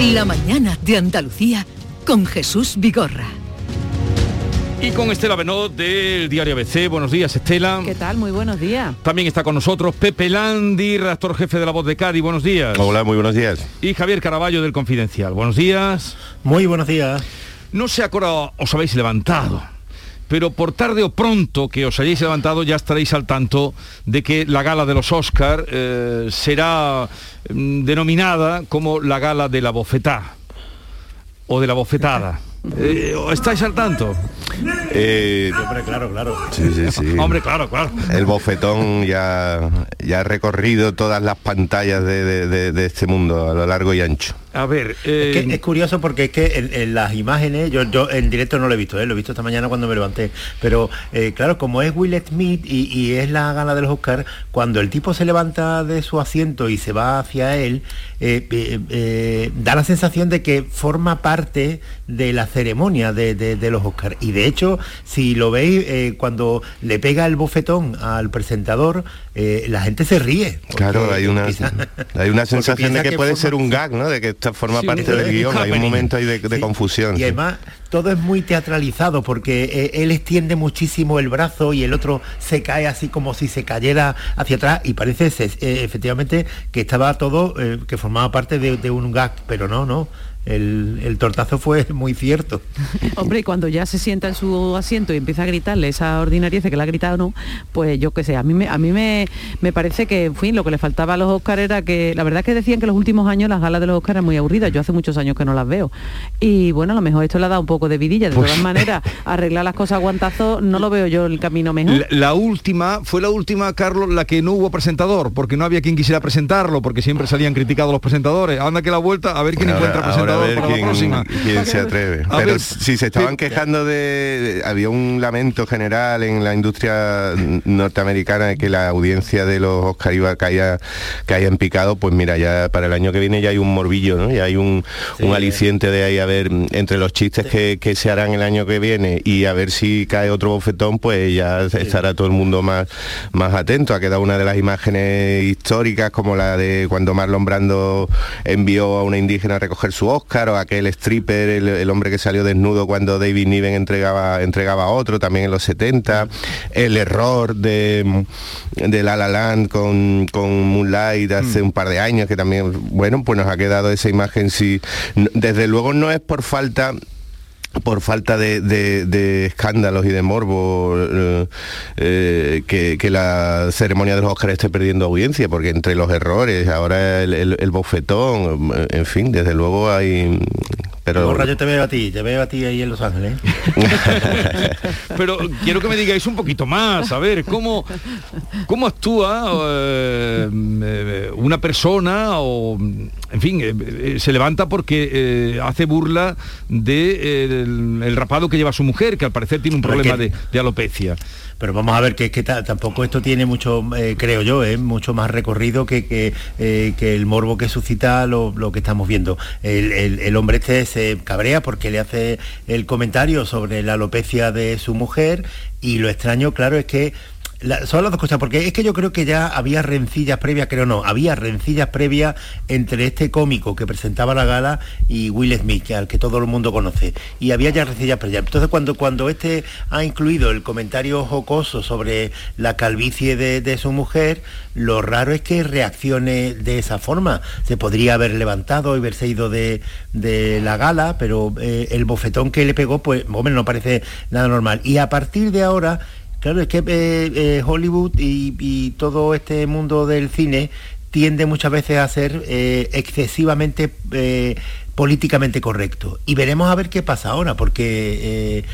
La mañana de Andalucía con Jesús Vigorra. Y con Estela Benot del diario ABC. Buenos días, Estela. ¿Qué tal? Muy buenos días. También está con nosotros Pepe Landi, redactor jefe de La Voz de Cádiz. Buenos días. Hola, muy buenos días. Y Javier Caraballo del Confidencial. Buenos días. Muy buenos días. No sé a os habéis levantado pero por tarde o pronto que os hayáis levantado ya estaréis al tanto de que la gala de los Oscar eh, será mm, denominada como la gala de la bofetá o de la bofetada. Eh, ¿Estáis al tanto? Eh, hombre, claro, claro. Sí, sí, sí. Hombre, claro, claro. El bofetón ya, ya ha recorrido todas las pantallas de, de- de este mundo a lo largo y ancho. A ver, Es, que es curioso porque es que en, en las imágenes, yo, yo en directo no lo he visto, ¿eh? lo he visto esta mañana cuando me levanté, pero eh, claro, como es Will Smith y, y es la gala de los Oscars, cuando el tipo se levanta de su asiento y se va hacia él, eh, eh, eh, da la sensación de que forma parte de la ceremonia de, de- de los Oscars. Y de hecho, si lo veis, eh, cuando le pega el bofetón al presentador, eh, la gente se ríe. Claro, hay una, quizá- hay una sensación de que, que puede forma- ser un gag, ¿no? De que está forma Sí, parte del guion, hay un momento ahí de, de Sí, confusión. Y además todo es muy teatralizado porque eh, él extiende muchísimo el brazo y el otro se cae así como si se cayera hacia atrás y parece eh, efectivamente que estaba todo, eh, que formaba parte de, de un gag, pero no, no. El, el tortazo fue muy cierto. Hombre, y cuando ya se sienta en su asiento y empieza a gritarle esa ordinariez que le ha gritado no, pues yo qué sé, a mí me, a mí me, me parece que, en fin, lo que le faltaba a los Oscar era que, la verdad es que decían que los últimos años las galas de los Oscar eran muy aburridas, yo hace muchos años que no las veo. Y bueno, a lo mejor esto le ha dado un poco de vidilla, de Pues- todas maneras, arreglar las cosas a guantazo no lo veo yo el camino mejor. La, la última, fue la última, Carlos, la que no hubo presentador, porque no había quien quisiera presentarlo, porque siempre salían criticados los presentadores. Anda que la vuelta, a ver quién Ahora- encuentra ahora presentador a ver para quién, la próxima. quién se atreve. A Pero ver, si se estaban quejando de, Había un lamento general en la industria norteamericana de que la audiencia de los Oscar iba caía, en picado, pues mira, ya para el año que viene ya hay un morbillo, ¿no? Ya hay un, un aliciente de ahí a ver entre los chistes que, que se harán el año que viene y a ver si cae otro bofetón, pues ya estará todo el mundo más, más atento. Ha quedado una de las imágenes históricas como la de cuando Marlon Brando envió a una indígena a recoger su Oscar o aquel stripper, el, el hombre que salió desnudo cuando David Niven entregaba, entregaba a otro, también en los 70, el error de, de La La Land con, con Moonlight hace un par de años que también, bueno, pues nos ha quedado esa imagen, N- desde luego no es por falta por falta de, de- escándalos y de morbo eh, eh, que, que la ceremonia de los Óscar esté perdiendo audiencia, porque entre los errores, ahora el, el- bofetón, en fin, desde luego hay... Pero Borra, yo te veo a ti, te veo a ti ahí en Los Ángeles. Pero quiero que me digáis un poquito más, a ver, ¿cómo, cómo actúa eh, eh, una persona o, en fin, eh, eh, se levanta porque eh, hace burla de, eh, el, el rapado que lleva su mujer, que al parecer tiene un problema de alopecia. Pero vamos a ver que que ta- tampoco esto tiene mucho, eh, creo yo, eh, mucho más recorrido que, que, eh, que el morbo que suscita lo, lo que estamos viendo. El, el- el hombre este se cabrea porque le hace el comentario sobre la alopecia de su mujer y lo extraño, claro, es que la- son las dos cosas, porque es que yo creo que ya había rencillas previas, creo no, había rencillas previas entre este cómico que presentaba la gala y Will Smith, que al que todo el mundo conoce. Y había ya rencillas previas. Entonces cuando, cuando este ha incluido el comentario jocoso sobre la calvicie de, de su mujer, lo raro es que reaccione de esa forma. Se podría haber levantado y haberse ido de, de la gala, pero eh, el bofetón que le pegó, pues, hombre, no parece nada normal. Y a partir de ahora, Claro, es que eh, eh, Hollywood y, todo este mundo del cine tiende muchas veces a ser eh, excesivamente políticamente correcto. Y veremos a ver qué pasa ahora, porque eh,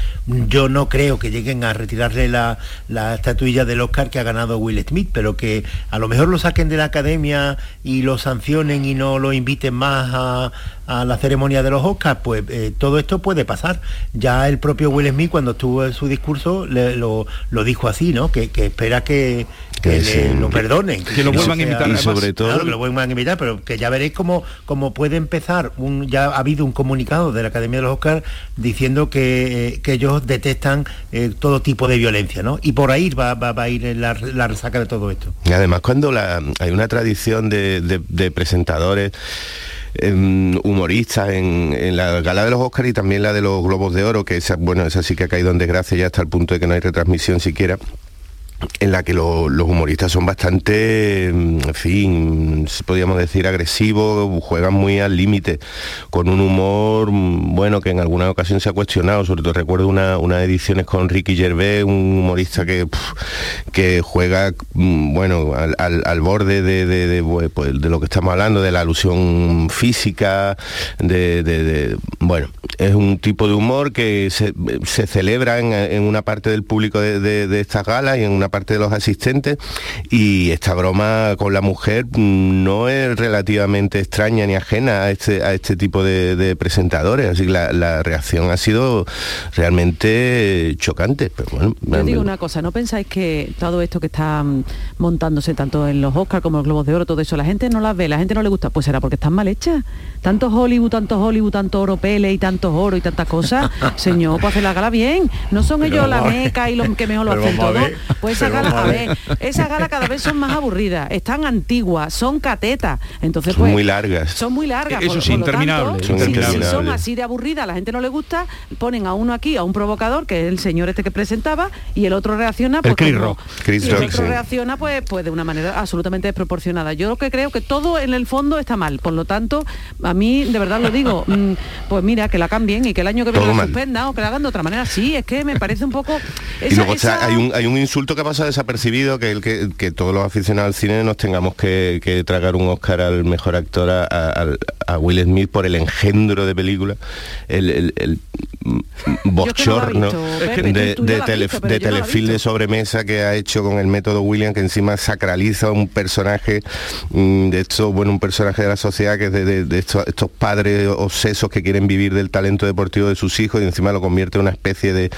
yo no creo que lleguen a retirarle la, la estatuilla del Oscar que ha ganado Will Smith, pero que a lo mejor lo saquen de la academia y lo sancionen y no lo inviten más a, a la ceremonia de los Oscars, pues eh, todo esto puede pasar. Ya el propio Will Smith cuando estuvo en su discurso lo, lo dijo así, ¿no? Que, que espera que, que Que le- sí, lo perdonen. que lo vuelvan a invitar, Y sobre todo- Claro, que lo vuelvan a invitar, pero que ya veréis cómo, cómo puede empezar, un, ya ha habido un comunicado de la Academia de los Oscars diciendo que, eh, que ellos detestan eh, todo tipo de violencia, ¿no? Y por ahí va, va- va a ir la, la resaca de todo esto. Y además cuando la- hay una tradición de, de- de presentadores em, humoristas en, en la gala de los Oscars y también la de los Globos de Oro, que esa, bueno, esa sí que ha caído en desgracia ya hasta el punto de que no hay retransmisión siquiera en la que lo- los humoristas son bastante, mm, en fin, podríamos decir agresivos, juegan muy al límite, con un humor, mm, bueno, que en alguna ocasión se ha cuestionado, sobre todo recuerdo una, unas ediciones con Ricky Gervais, un humorista que, que juega, mm, bueno, al, al- borde de, de- pues, pues, de lo que estamos hablando, de la alusión física, de, bueno, es un tipo de humor que se, se celebra en, en una parte del público de estas galas y en una parte de los asistentes y esta broma con la mujer mm, no es relativamente extraña ni ajena a este, a este tipo de, de presentadores, así que la, la reacción ha sido realmente chocante. Pero bueno, Yo digo una cosa, ¿no pensáis que todo esto que está mm, montándose tanto en los Oscars como en los Globos de Oro, todo eso, la gente no las ve, la gente no le gusta? Pues será porque están mal hechas. Tantos Hollywood, tantos Hollywood, tanto oro pele y tantos oro y tantas cosas. Señor, pues hacer la gala bien. No son Pero ellos la meca y los que mejor lo hacen todo. Pues esas galas, a vamos a ver, esas galas cada vez son más aburridas, están antiguas, son catetas. Entonces, Son pues, muy largas. Son muy largas. Eso por- sí, por tanto, interminables, si- son así de aburridas, a la gente no le gusta, ponen a uno aquí, a un provocador, que es el señor este que presentaba, y el otro reacciona pues, Chris como- Rock. Chris y el Rock, otro sí. reacciona pues, pues de una manera absolutamente desproporcionada. Yo lo que creo que todo en el fondo está mal. Por lo tanto, a mí, de verdad lo digo, mm, pues mira, que la cambien y que el año que viene la suspendan o que la hagan de otra manera. Sí, es que me parece un poco... y luego esa- hay, un, hay un insulto que ha pasado desapercibido, que el que, que todos los aficionados al cine nos tengamos que, que tragar un Oscar al mejor actor a, a- Will Smith por el engendro de película, el, el- el, bochorno de, telefilm de sobremesa que ha hecho con el método William, que encima sacraliza un personaje mm, de esto, bueno, un personaje de la sociedad que es de, de- de estos, estos padres obsesos que quieren vivir del talento deportivo de sus hijos y encima lo convierte en una especie de,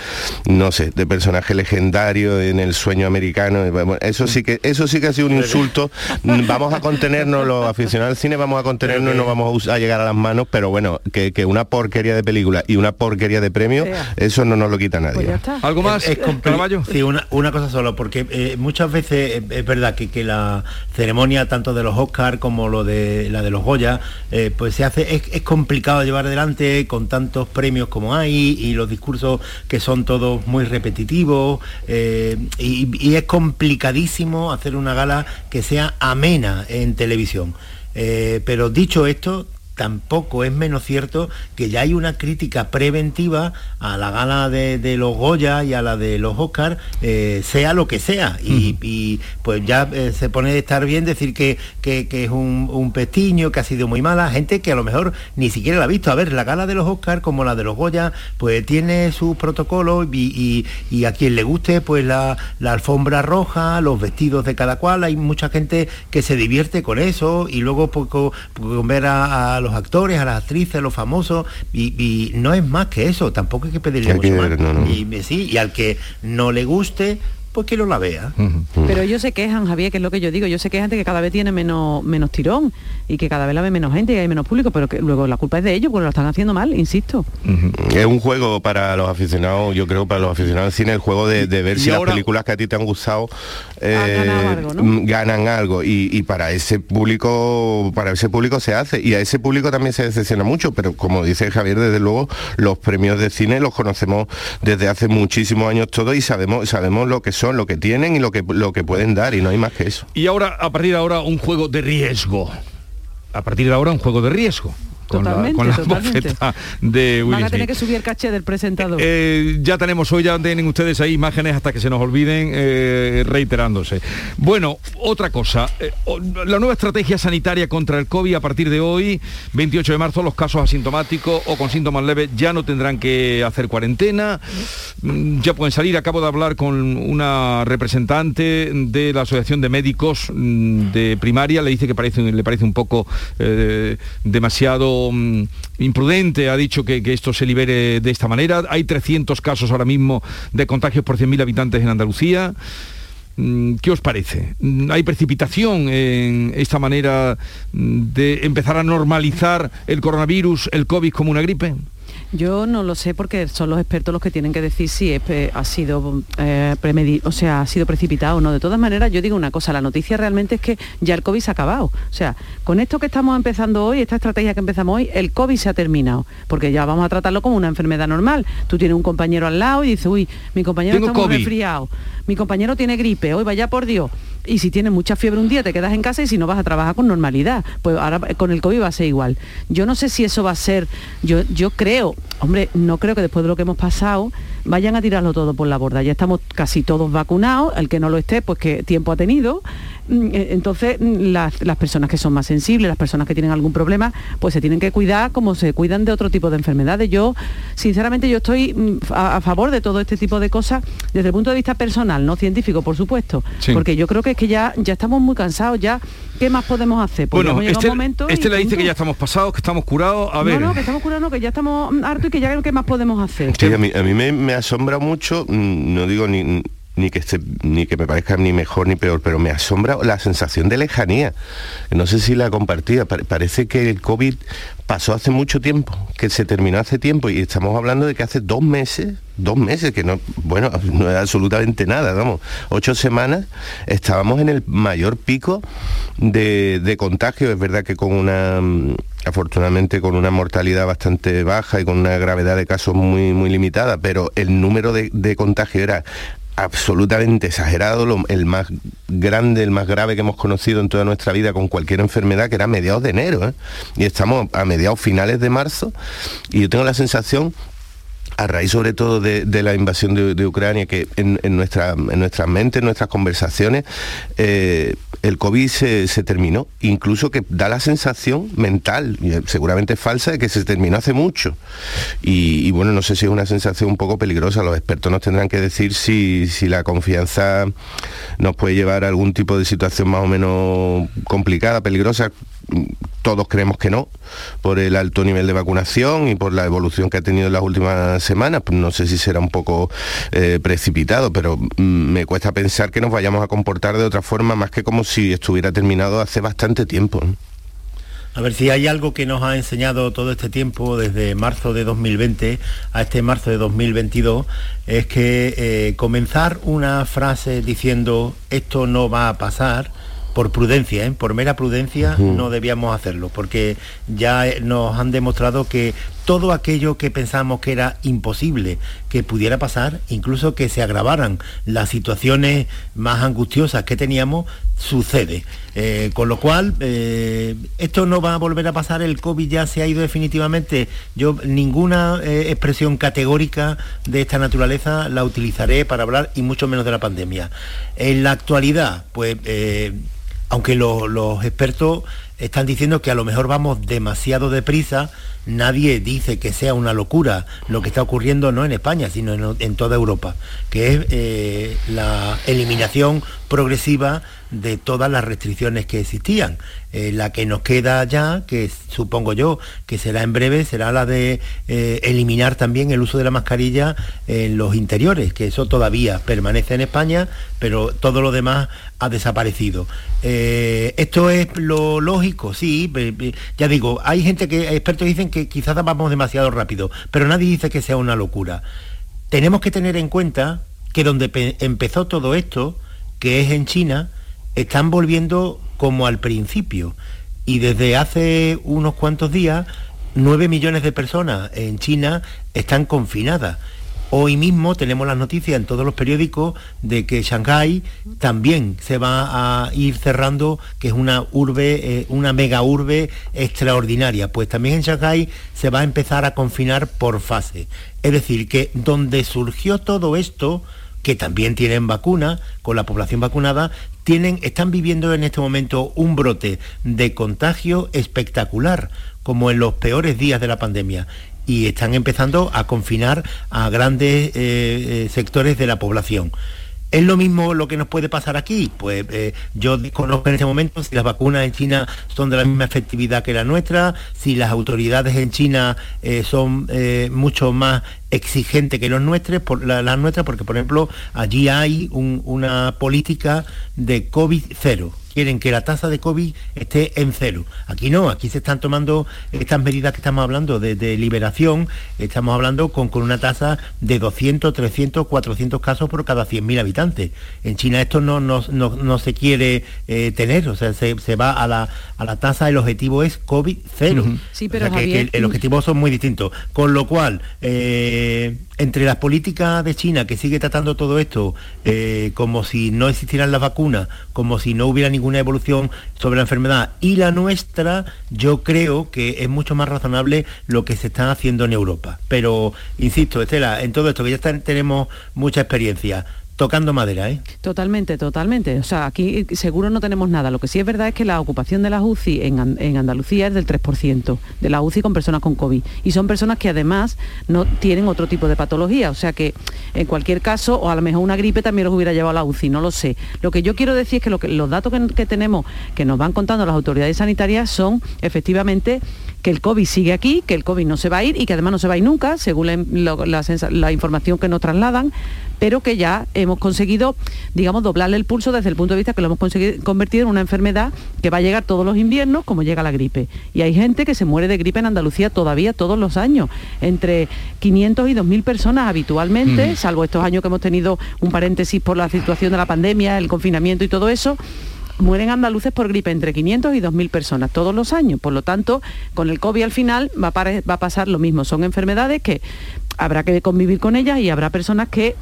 no sé, de personaje legendario en el sueño americano. Y, bueno, Eso sí que, eso sí que ha sido un insulto. Vamos a contenernos, los aficionados al cine vamos a contenernos, no vamos a, llegar a las manos, pero bueno, que, que una porquería de película y una porquería de premio, eso no nos lo quita nadie. ¿Algo más, Es, es? Sí, una, una cosa solo, porque eh, muchas veces eh, es verdad que, que la ceremonia tanto de los Oscar como lo de la de los Goya, eh, pues se hace, es, es complicado llevar adelante con tantos premios como hay y los discursos que son todos muy repetitivos eh, y, y es complicadísimo hacer una gala que sea amena en televisión. Eh, pero dicho esto, tampoco es menos cierto que ya hay una crítica preventiva a la gala de, de los Goya y a la de los Oscar, eh, sea lo que sea. Y, y, pues ya eh, se pone de estar bien decir que, que- que es un, un pestiño, que ha sido muy mala, gente que a lo mejor ni siquiera la ha visto. A ver, la gala de los Oscar como la de los Goya, pues tiene sus protocolos y, y- y a quien le guste, pues la, la alfombra roja, los vestidos de cada cual, hay mucha gente que se divierte con eso y luego pues, co- con ver a, a los actores, a las actrices, a los famosos y, y no es más que eso, tampoco hay que pedirle Hay mucho que más. ver, no, no. Y, sí, y al que no le guste, pues que no la vea. Pero ellos se quejan, Javier, que es lo que yo digo, yo se quejan de que cada vez tiene menos, menos tirón y que cada vez la ve menos gente y hay menos público, pero que luego la culpa es de ellos porque lo están haciendo mal, insisto. Es un juego para los aficionados, yo creo para los aficionados al cine, el juego de, de ver Y si ahora- las películas que a ti te han gustado eh, ganado algo, ¿no? mm, ganan algo. Y, y para ese público, para ese público se hace. Y a ese público también se decepciona mucho, pero como dice Javier, desde luego, los premios de cine los conocemos desde hace muchísimos años todos y sabemos, sabemos lo que son, lo que tienen y lo que lo que pueden dar, y no hay más que eso. Y ahora, a partir de ahora, un juego de riesgo. A partir de ahora, un juego de riesgo. Con la, Totalmente, con la totalmente. bofeta de Will Van a tener Smith. que subir el caché del presentador. Eh, ya tenemos hoy, ya tienen ustedes ahí imágenes hasta que se nos olviden eh, reiterándose. Bueno, otra cosa, eh, la nueva estrategia sanitaria contra el COVID a partir de hoy, 28 de marzo, los casos asintomáticos o con síntomas leves ya no tendrán que hacer cuarentena, Mm, ya pueden salir. Acabo de hablar con una representante de la Asociación de Médicos mm, de Primaria, le dice que parece, le parece un poco eh, mm, imprudente, ha dicho que, que esto se libere de esta manera. Hay 300 casos ahora mismo de contagios por 100.000 habitantes en Andalucía. Mm, ¿Qué os parece? Mm, ¿Hay precipitación en esta manera de empezar a normalizar el coronavirus, el COVID como una gripe? Yo no lo sé porque son los expertos los que tienen que decir si es, eh, ha sido eh, premedi- o sea, ha sido precipitado o no. De todas maneras, yo digo una cosa, la noticia realmente es que ya el COVID se ha acabado. O sea, con esto que estamos empezando hoy, esta estrategia que empezamos hoy, el COVID se ha terminado. Porque ya vamos a tratarlo como una enfermedad normal. Tú tienes un compañero al lado y dices, uy, mi compañero Tengo está muy COVID. resfriado. Mi compañero tiene gripe, hoy vaya por Dios. Y si tienes mucha fiebre un día te quedas en casa y si no vas a trabajar con normalidad. Pues ahora con el COVID va a ser igual. Yo no sé si eso va a ser, yo, yo creo, hombre, no creo que después de lo que hemos pasado vayan a tirarlo todo por la borda. Ya estamos casi todos vacunados, el que no lo esté, pues que tiempo ha tenido. Mm, eh, Entonces, mm, las, las personas que son más sensibles, las personas que tienen algún problema, pues se tienen que cuidar como se cuidan de otro tipo de enfermedades. Yo, sinceramente, yo estoy mm, a, a favor de todo este tipo de cosas desde el punto de vista personal, no científico, por supuesto. Sí. Porque yo creo que es que ya, ya estamos muy cansados, ya, ¿qué más podemos hacer? Pues bueno, hemos llegado este, momento este le dice punto. que ya estamos pasados, que estamos curados. A ver, No, no, que estamos curando, que ya estamos hartos y que ya qué más podemos hacer. Sí, a mí, a mí me, me asombra mucho, no digo ni, ni que esté, ni que me parezca ni mejor ni peor, pero me asombra la sensación de lejanía. No sé si la compartía. pare- parece que el COVID pasó hace mucho tiempo, que se terminó hace tiempo y estamos hablando de que hace dos meses dos meses, que no, bueno, no es absolutamente nada, vamos, ocho semanas estábamos en el mayor pico de, de contagio, es verdad que con una afortunadamente con una mortalidad bastante baja y con una gravedad de casos muy, muy limitada, pero el número de, de contagio era absolutamente exagerado, el más grande, el más grave que hemos conocido en toda nuestra vida con cualquier enfermedad, que era mediados de enero, ¿eh? y estamos a mediados finales de marzo, y yo tengo la sensación a raíz sobre todo de, la invasión de, Ucrania, que en, en nuestra, en nuestras mentes, en nuestras conversaciones, eh, el COVID se, se terminó. Incluso que da la sensación mental, eh, seguramente falsa, de que se terminó hace mucho. Y, y bueno, no sé si es una sensación un poco peligrosa. Los expertos nos tendrán que decir si, si la confianza nos puede llevar a algún tipo de situación más o menos complicada, peligrosa. Todos creemos que no, por el alto nivel de vacunación y por la evolución que ha tenido en las últimas semanas. Pues no sé si será un poco eh, precipitado, pero mm, me cuesta pensar que nos vayamos a comportar de otra forma más que como si estuviera terminado hace bastante tiempo. A ver si hay algo que nos ha enseñado todo este tiempo, desde marzo de 2020 a este marzo de 2022, es que eh, comenzar una frase diciendo esto no va a pasar, por prudencia, ¿eh? por mera prudencia, no debíamos hacerlo, porque ya eh, nos han demostrado que todo aquello que pensamos que era imposible que pudiera pasar, incluso que se agravaran las situaciones más angustiosas que teníamos, sucede. Eh, con lo cual, eh, esto no va a volver a pasar, el COVID ya se ha ido definitivamente. Yo ninguna eh, expresión categórica de esta naturaleza la utilizaré para hablar y mucho menos de la pandemia. En la actualidad, pues... aunque lo- los expertos están diciendo que a lo mejor vamos demasiado deprisa, nadie dice que sea una locura lo que está ocurriendo no en España, sino en, toda Europa, que es eh, la eliminación progresiva de todas las restricciones que existían. Eh, la que nos queda ya, que supongo yo que será en breve, será la de eh, eliminar también el uso de la mascarilla en los interiores, que eso todavía permanece en España, pero todo lo demás ha desaparecido. ¿Esto es lo lógico? Sí, ya digo, hay gente que, expertos dicen que quizás vamos demasiado rápido, pero nadie dice que sea una locura. Tenemos que tener en cuenta que donde pe- empezó todo esto, que es en China, están volviendo como al principio. Y desde hace unos cuantos días, 9 millones de personas en China están confinadas. Hoy mismo tenemos las noticias en todos los periódicos de que Shanghái también se va a ir cerrando, que es una urbe, eh, una mega urbe extraordinaria. Pues también en Shanghái se va a empezar a confinar por fase. Es decir, que donde surgió todo esto, que también tienen vacuna, con la población vacunada, tienen, están viviendo en este momento un brote de contagio espectacular, como en los peores días de la pandemia. Y están empezando a confinar a grandes eh, eh, sectores de la población. ¿Es lo mismo lo que nos puede pasar aquí? Pues eh, yo desconozco en este momento si las vacunas en China son de la misma efectividad que la nuestra, si las autoridades en China son mucho más exigentes que los nuestros, por, la- las nuestras, porque por ejemplo allí hay un- una política de COVID cero. Quieren que la tasa de COVID esté en cero. Aquí no, aquí se están tomando estas medidas que estamos hablando de, de liberación, estamos hablando con, con una tasa de 200, 300, 400 casos por cada 100.000 habitantes. En China esto no, no, no- no se quiere eh, tener, o sea, se, se va a la, a la tasa, el objetivo es COVID cero. Sí, pero O sea, que- Javier- que el objetivo son muy distintos. Con lo cual, eh, entre las políticas de China que sigue tratando todo esto eh, como si no existieran las vacunas, como si no hubiera ninguna evolución sobre la enfermedad, y la nuestra, yo creo que es mucho más razonable lo que se está haciendo en Europa. Pero, insisto, Estela, en todo esto que ya tenemos mucha experiencia, tocando madera, ¿eh? Totalmente, totalmente. O sea, aquí seguro no tenemos nada. Lo que sí es verdad es que la ocupación de las UCI en, en Andalucía es del 3%, de la UCI con personas con COVID. Y son personas que además no tienen otro tipo de patología. O sea que en cualquier caso, o a lo mejor una gripe también los hubiera llevado a la UCI, no lo sé. Lo que yo quiero decir es que, lo que los datos que tenemos, que nos van contando las autoridades sanitarias, son efectivamente que el COVID sigue aquí, que el COVID no se va a ir y que además no se va a ir nunca, según la, información que nos trasladan, pero que ya hemos conseguido, digamos, doblarle el pulso desde el punto de vista que lo hemos conseguido convertir en una enfermedad que va a llegar todos los inviernos como llega la gripe. Y hay gente que se muere de gripe en Andalucía todavía todos los años, entre 500 y 2.000 personas habitualmente, salvo estos años que hemos tenido un paréntesis por la situación de la pandemia, el confinamiento y todo eso mueren andaluces por gripe entre 500 y 2.000 personas todos los años. Por lo tanto, con el COVID al final va a, pasar lo mismo. Son enfermedades que habrá que convivir con ellas y habrá personas que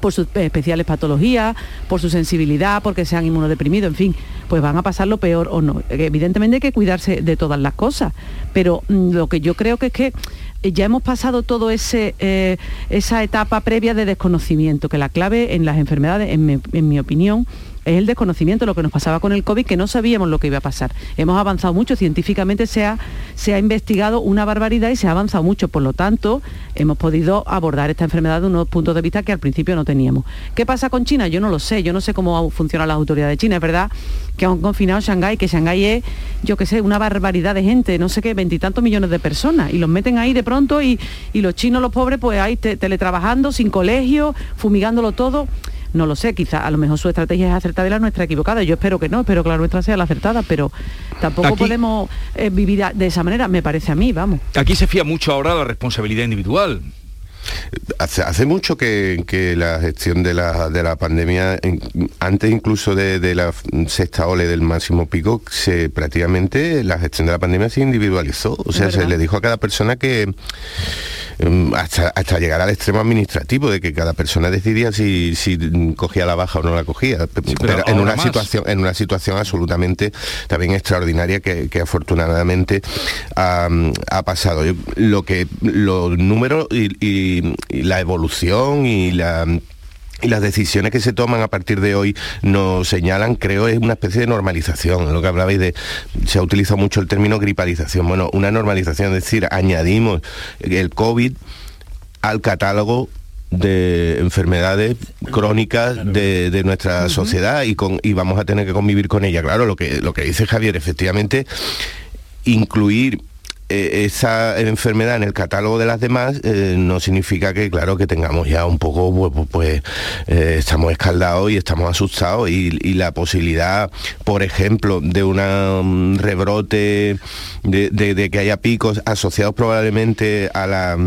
por sus especiales patologías, por su sensibilidad, porque sean inmunodeprimidos, en fin, pues van a pasar lo peor o no. Evidentemente hay que cuidarse de todas las cosas, pero mm, lo que yo creo que es que ya hemos pasado ese eh, esa etapa previa de desconocimiento, que la clave en las enfermedades, en mi opinión, es el desconocimiento, lo que nos pasaba con el COVID, que no sabíamos lo que iba a pasar. Hemos avanzado mucho, científicamente se ha, se ha investigado una barbaridad y se ha avanzado mucho, por lo tanto, hemos podido abordar esta enfermedad de unos puntos de vista que al principio no teníamos. ¿Qué pasa con China? Yo no lo sé, yo no sé cómo funcionan las autoridades de China, es verdad que han confinado Shanghái, que Shanghái es, yo qué sé, una barbaridad de gente, no sé qué, veintitantos millones de personas, y los meten ahí de pronto y, los chinos, los pobres, pues ahí teletrabajando, sin colegio, fumigándolo todo no lo sé, quizá a lo mejor su estrategia es acertada y la nuestra equivocada. Yo espero que no, espero que la nuestra sea la acertada, pero tampoco podemos eh, vivir de esa manera, me parece a mí, vamos. Aquí se fía mucho ahora la responsabilidad individual. Hace, mucho que, la gestión de la, pandemia, antes incluso de, la sexta ole del máximo pico, se prácticamente la gestión de la pandemia se individualizó. O sea, se le dijo a cada persona que Em, hasta, llegar al extremo administrativo de que cada persona decidía si, cogía la baja o no la cogía. pero, en una situación, en una situación absolutamente también extraordinaria que, afortunadamente ha, pasado. lo que los números y la evolución y la y las decisiones que se toman a partir de hoy nos señalan, creo, es una especie de normalización. Lo que hablabais de, se ha utilizado mucho el término gripalización. Bueno, una normalización, es decir, añadimos el COVID al catálogo de enfermedades crónicas de, nuestra sociedad y, con, y vamos a tener que convivir con ella. Claro, lo que, lo que dice Javier, efectivamente, incluir eh, esa enfermedad en el catálogo de las demás eh, no significa que, claro, que tengamos ya un poco, pues, pues, pues eh, estamos escaldados y estamos asustados y, la posibilidad, por ejemplo, de un rebrote, de que haya picos asociados probablemente a la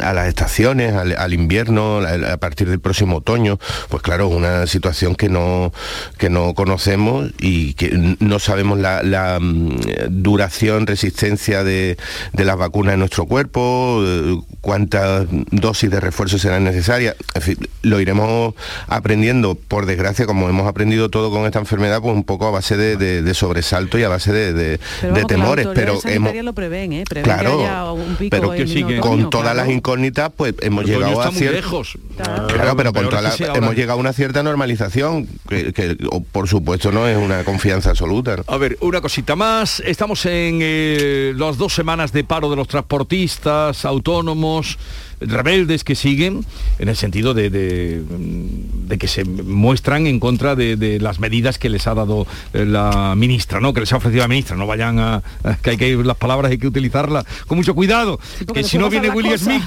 a las estaciones, al, invierno, a, partir del próximo otoño, pues claro, una situación que no, que no conocemos y que no sabemos la, mm, duración, resistencia de, las vacunas en nuestro cuerpo, eh, cuántas dosis de refuerzo serán necesarias. En fin, lo iremos aprendiendo, por desgracia, como hemos aprendido todo con esta enfermedad, pues un poco a base de, sobresalto y a base de, temores. pero hemos, lo prevén, ¿eh? claro, pero que con todas las incógnitas, pues hemos llegado a lejos. Claro, pero con hemos llegado a una cierta normalización, que, por supuesto no es una confianza absoluta. A ver, una cosita más. Estamos en eh, las dos semanas de paro de los transportistas, autónomos rebeldes que siguen en el sentido de, de, que se muestran en contra de, las medidas que les ha dado eh, la ministra, ¿no? Que les ha ofrecido la ministra. No vayan a, que hay que las palabras hay que utilizarlas con mucho cuidado. que si no viene William Smith.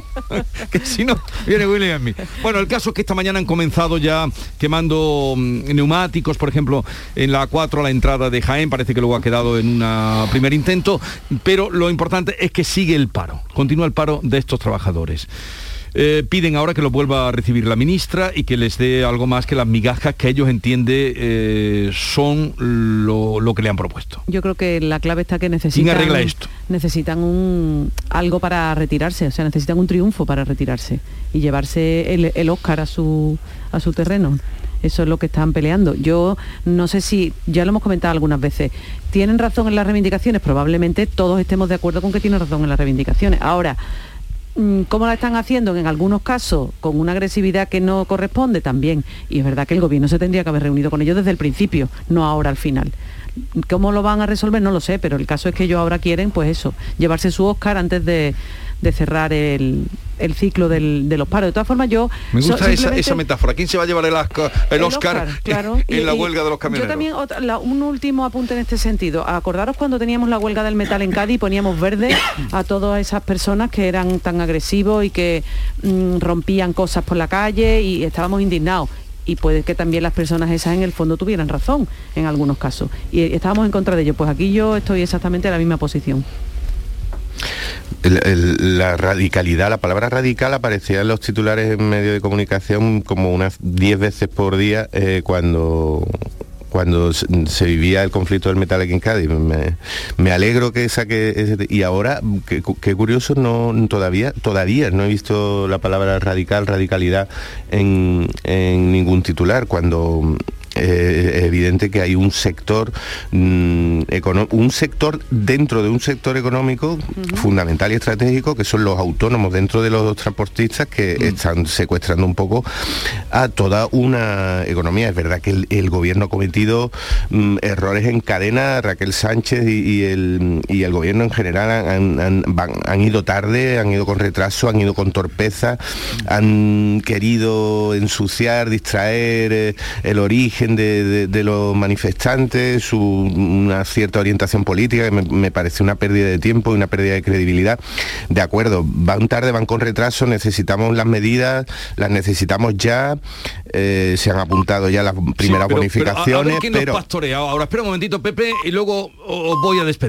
que, si no viene William Smith. Bueno, el caso es que esta mañana han comenzado ya quemando mm, neumáticos, por ejemplo, en la 4 a la entrada de Jaén, parece que luego ha quedado en un primer intento, pero lo importante es que sigue el paro, continúa el paro de estos trabajadores eh, piden ahora que lo vuelva a recibir la ministra y que les dé algo más que las migajas que ellos entienden eh, son lo, que le han propuesto. Yo creo que la clave está que necesitan, arregla esto? necesitan un, algo para retirarse, o sea, necesitan un triunfo para retirarse y llevarse el, el Oscar a su, a su terreno. Eso es lo que están peleando. Yo no sé si, ya lo hemos comentado algunas veces, ¿tienen razón en las reivindicaciones? Probablemente todos estemos de acuerdo con que tienen razón en las reivindicaciones. Ahora, ¿Cómo la están haciendo? En algunos casos con una agresividad que no corresponde también. Y es verdad que el gobierno se tendría que haber reunido con ellos desde el principio, no ahora al final. ¿Cómo lo van a resolver? No lo sé, pero el caso es que ellos ahora quieren, pues eso, llevarse su Oscar antes de, de cerrar el, el ciclo del, de los paros. De todas formas, yo... Me gusta so- esa, esa metáfora. ¿Quién se va a llevar el, Oscar, el Oscar, claro. en Y- la huelga de los camioneros? Yo también, otra- la- un último apunte en este sentido. Acordaros cuando teníamos la huelga del metal en Cádiz y poníamos verde a todas esas personas que eran tan agresivos y que mm, rompían cosas por la calle y estábamos indignados. Y puede que también las personas esas en el fondo tuvieran razón en algunos casos. Y estábamos en contra de ello. Pues aquí yo estoy exactamente en la misma posición. La radicalidad, la palabra radical aparecía en los titulares en medios de comunicación como unas 10 veces por día eh, cuando cuando se, vivía el conflicto del metal aquí en Cádiz. Me, alegro que saque ese... Y ahora, qué curioso, no todavía todavía no he visto la palabra radical, radicalidad en, en ningún titular, cuando eh, es evidente que hay un sector mm, un sector dentro de un sector económico fundamental y estratégico que son los autónomos dentro de los transportistas que están secuestrando un poco a toda una economía. Es verdad que el, el gobierno ha cometido mm, errores en cadena Raquel Sánchez y, y el, y el gobierno en general han, han- van- han ido tarde han ido con retraso han ido con torpeza han querido ensuciar distraer eh, el origen de, de- de los manifestantes, su, una cierta orientación política, que me, me parece una pérdida de tiempo y una pérdida de credibilidad. De acuerdo, van tarde, van con retraso, necesitamos las medidas, las necesitamos ya, eh, se han apuntado ya las primeras Sí, pero- pero a- a ver bonificaciones, quién nos pero... pastorea ahora. Espera un momentito, Pepe, y luego os voy a despedir.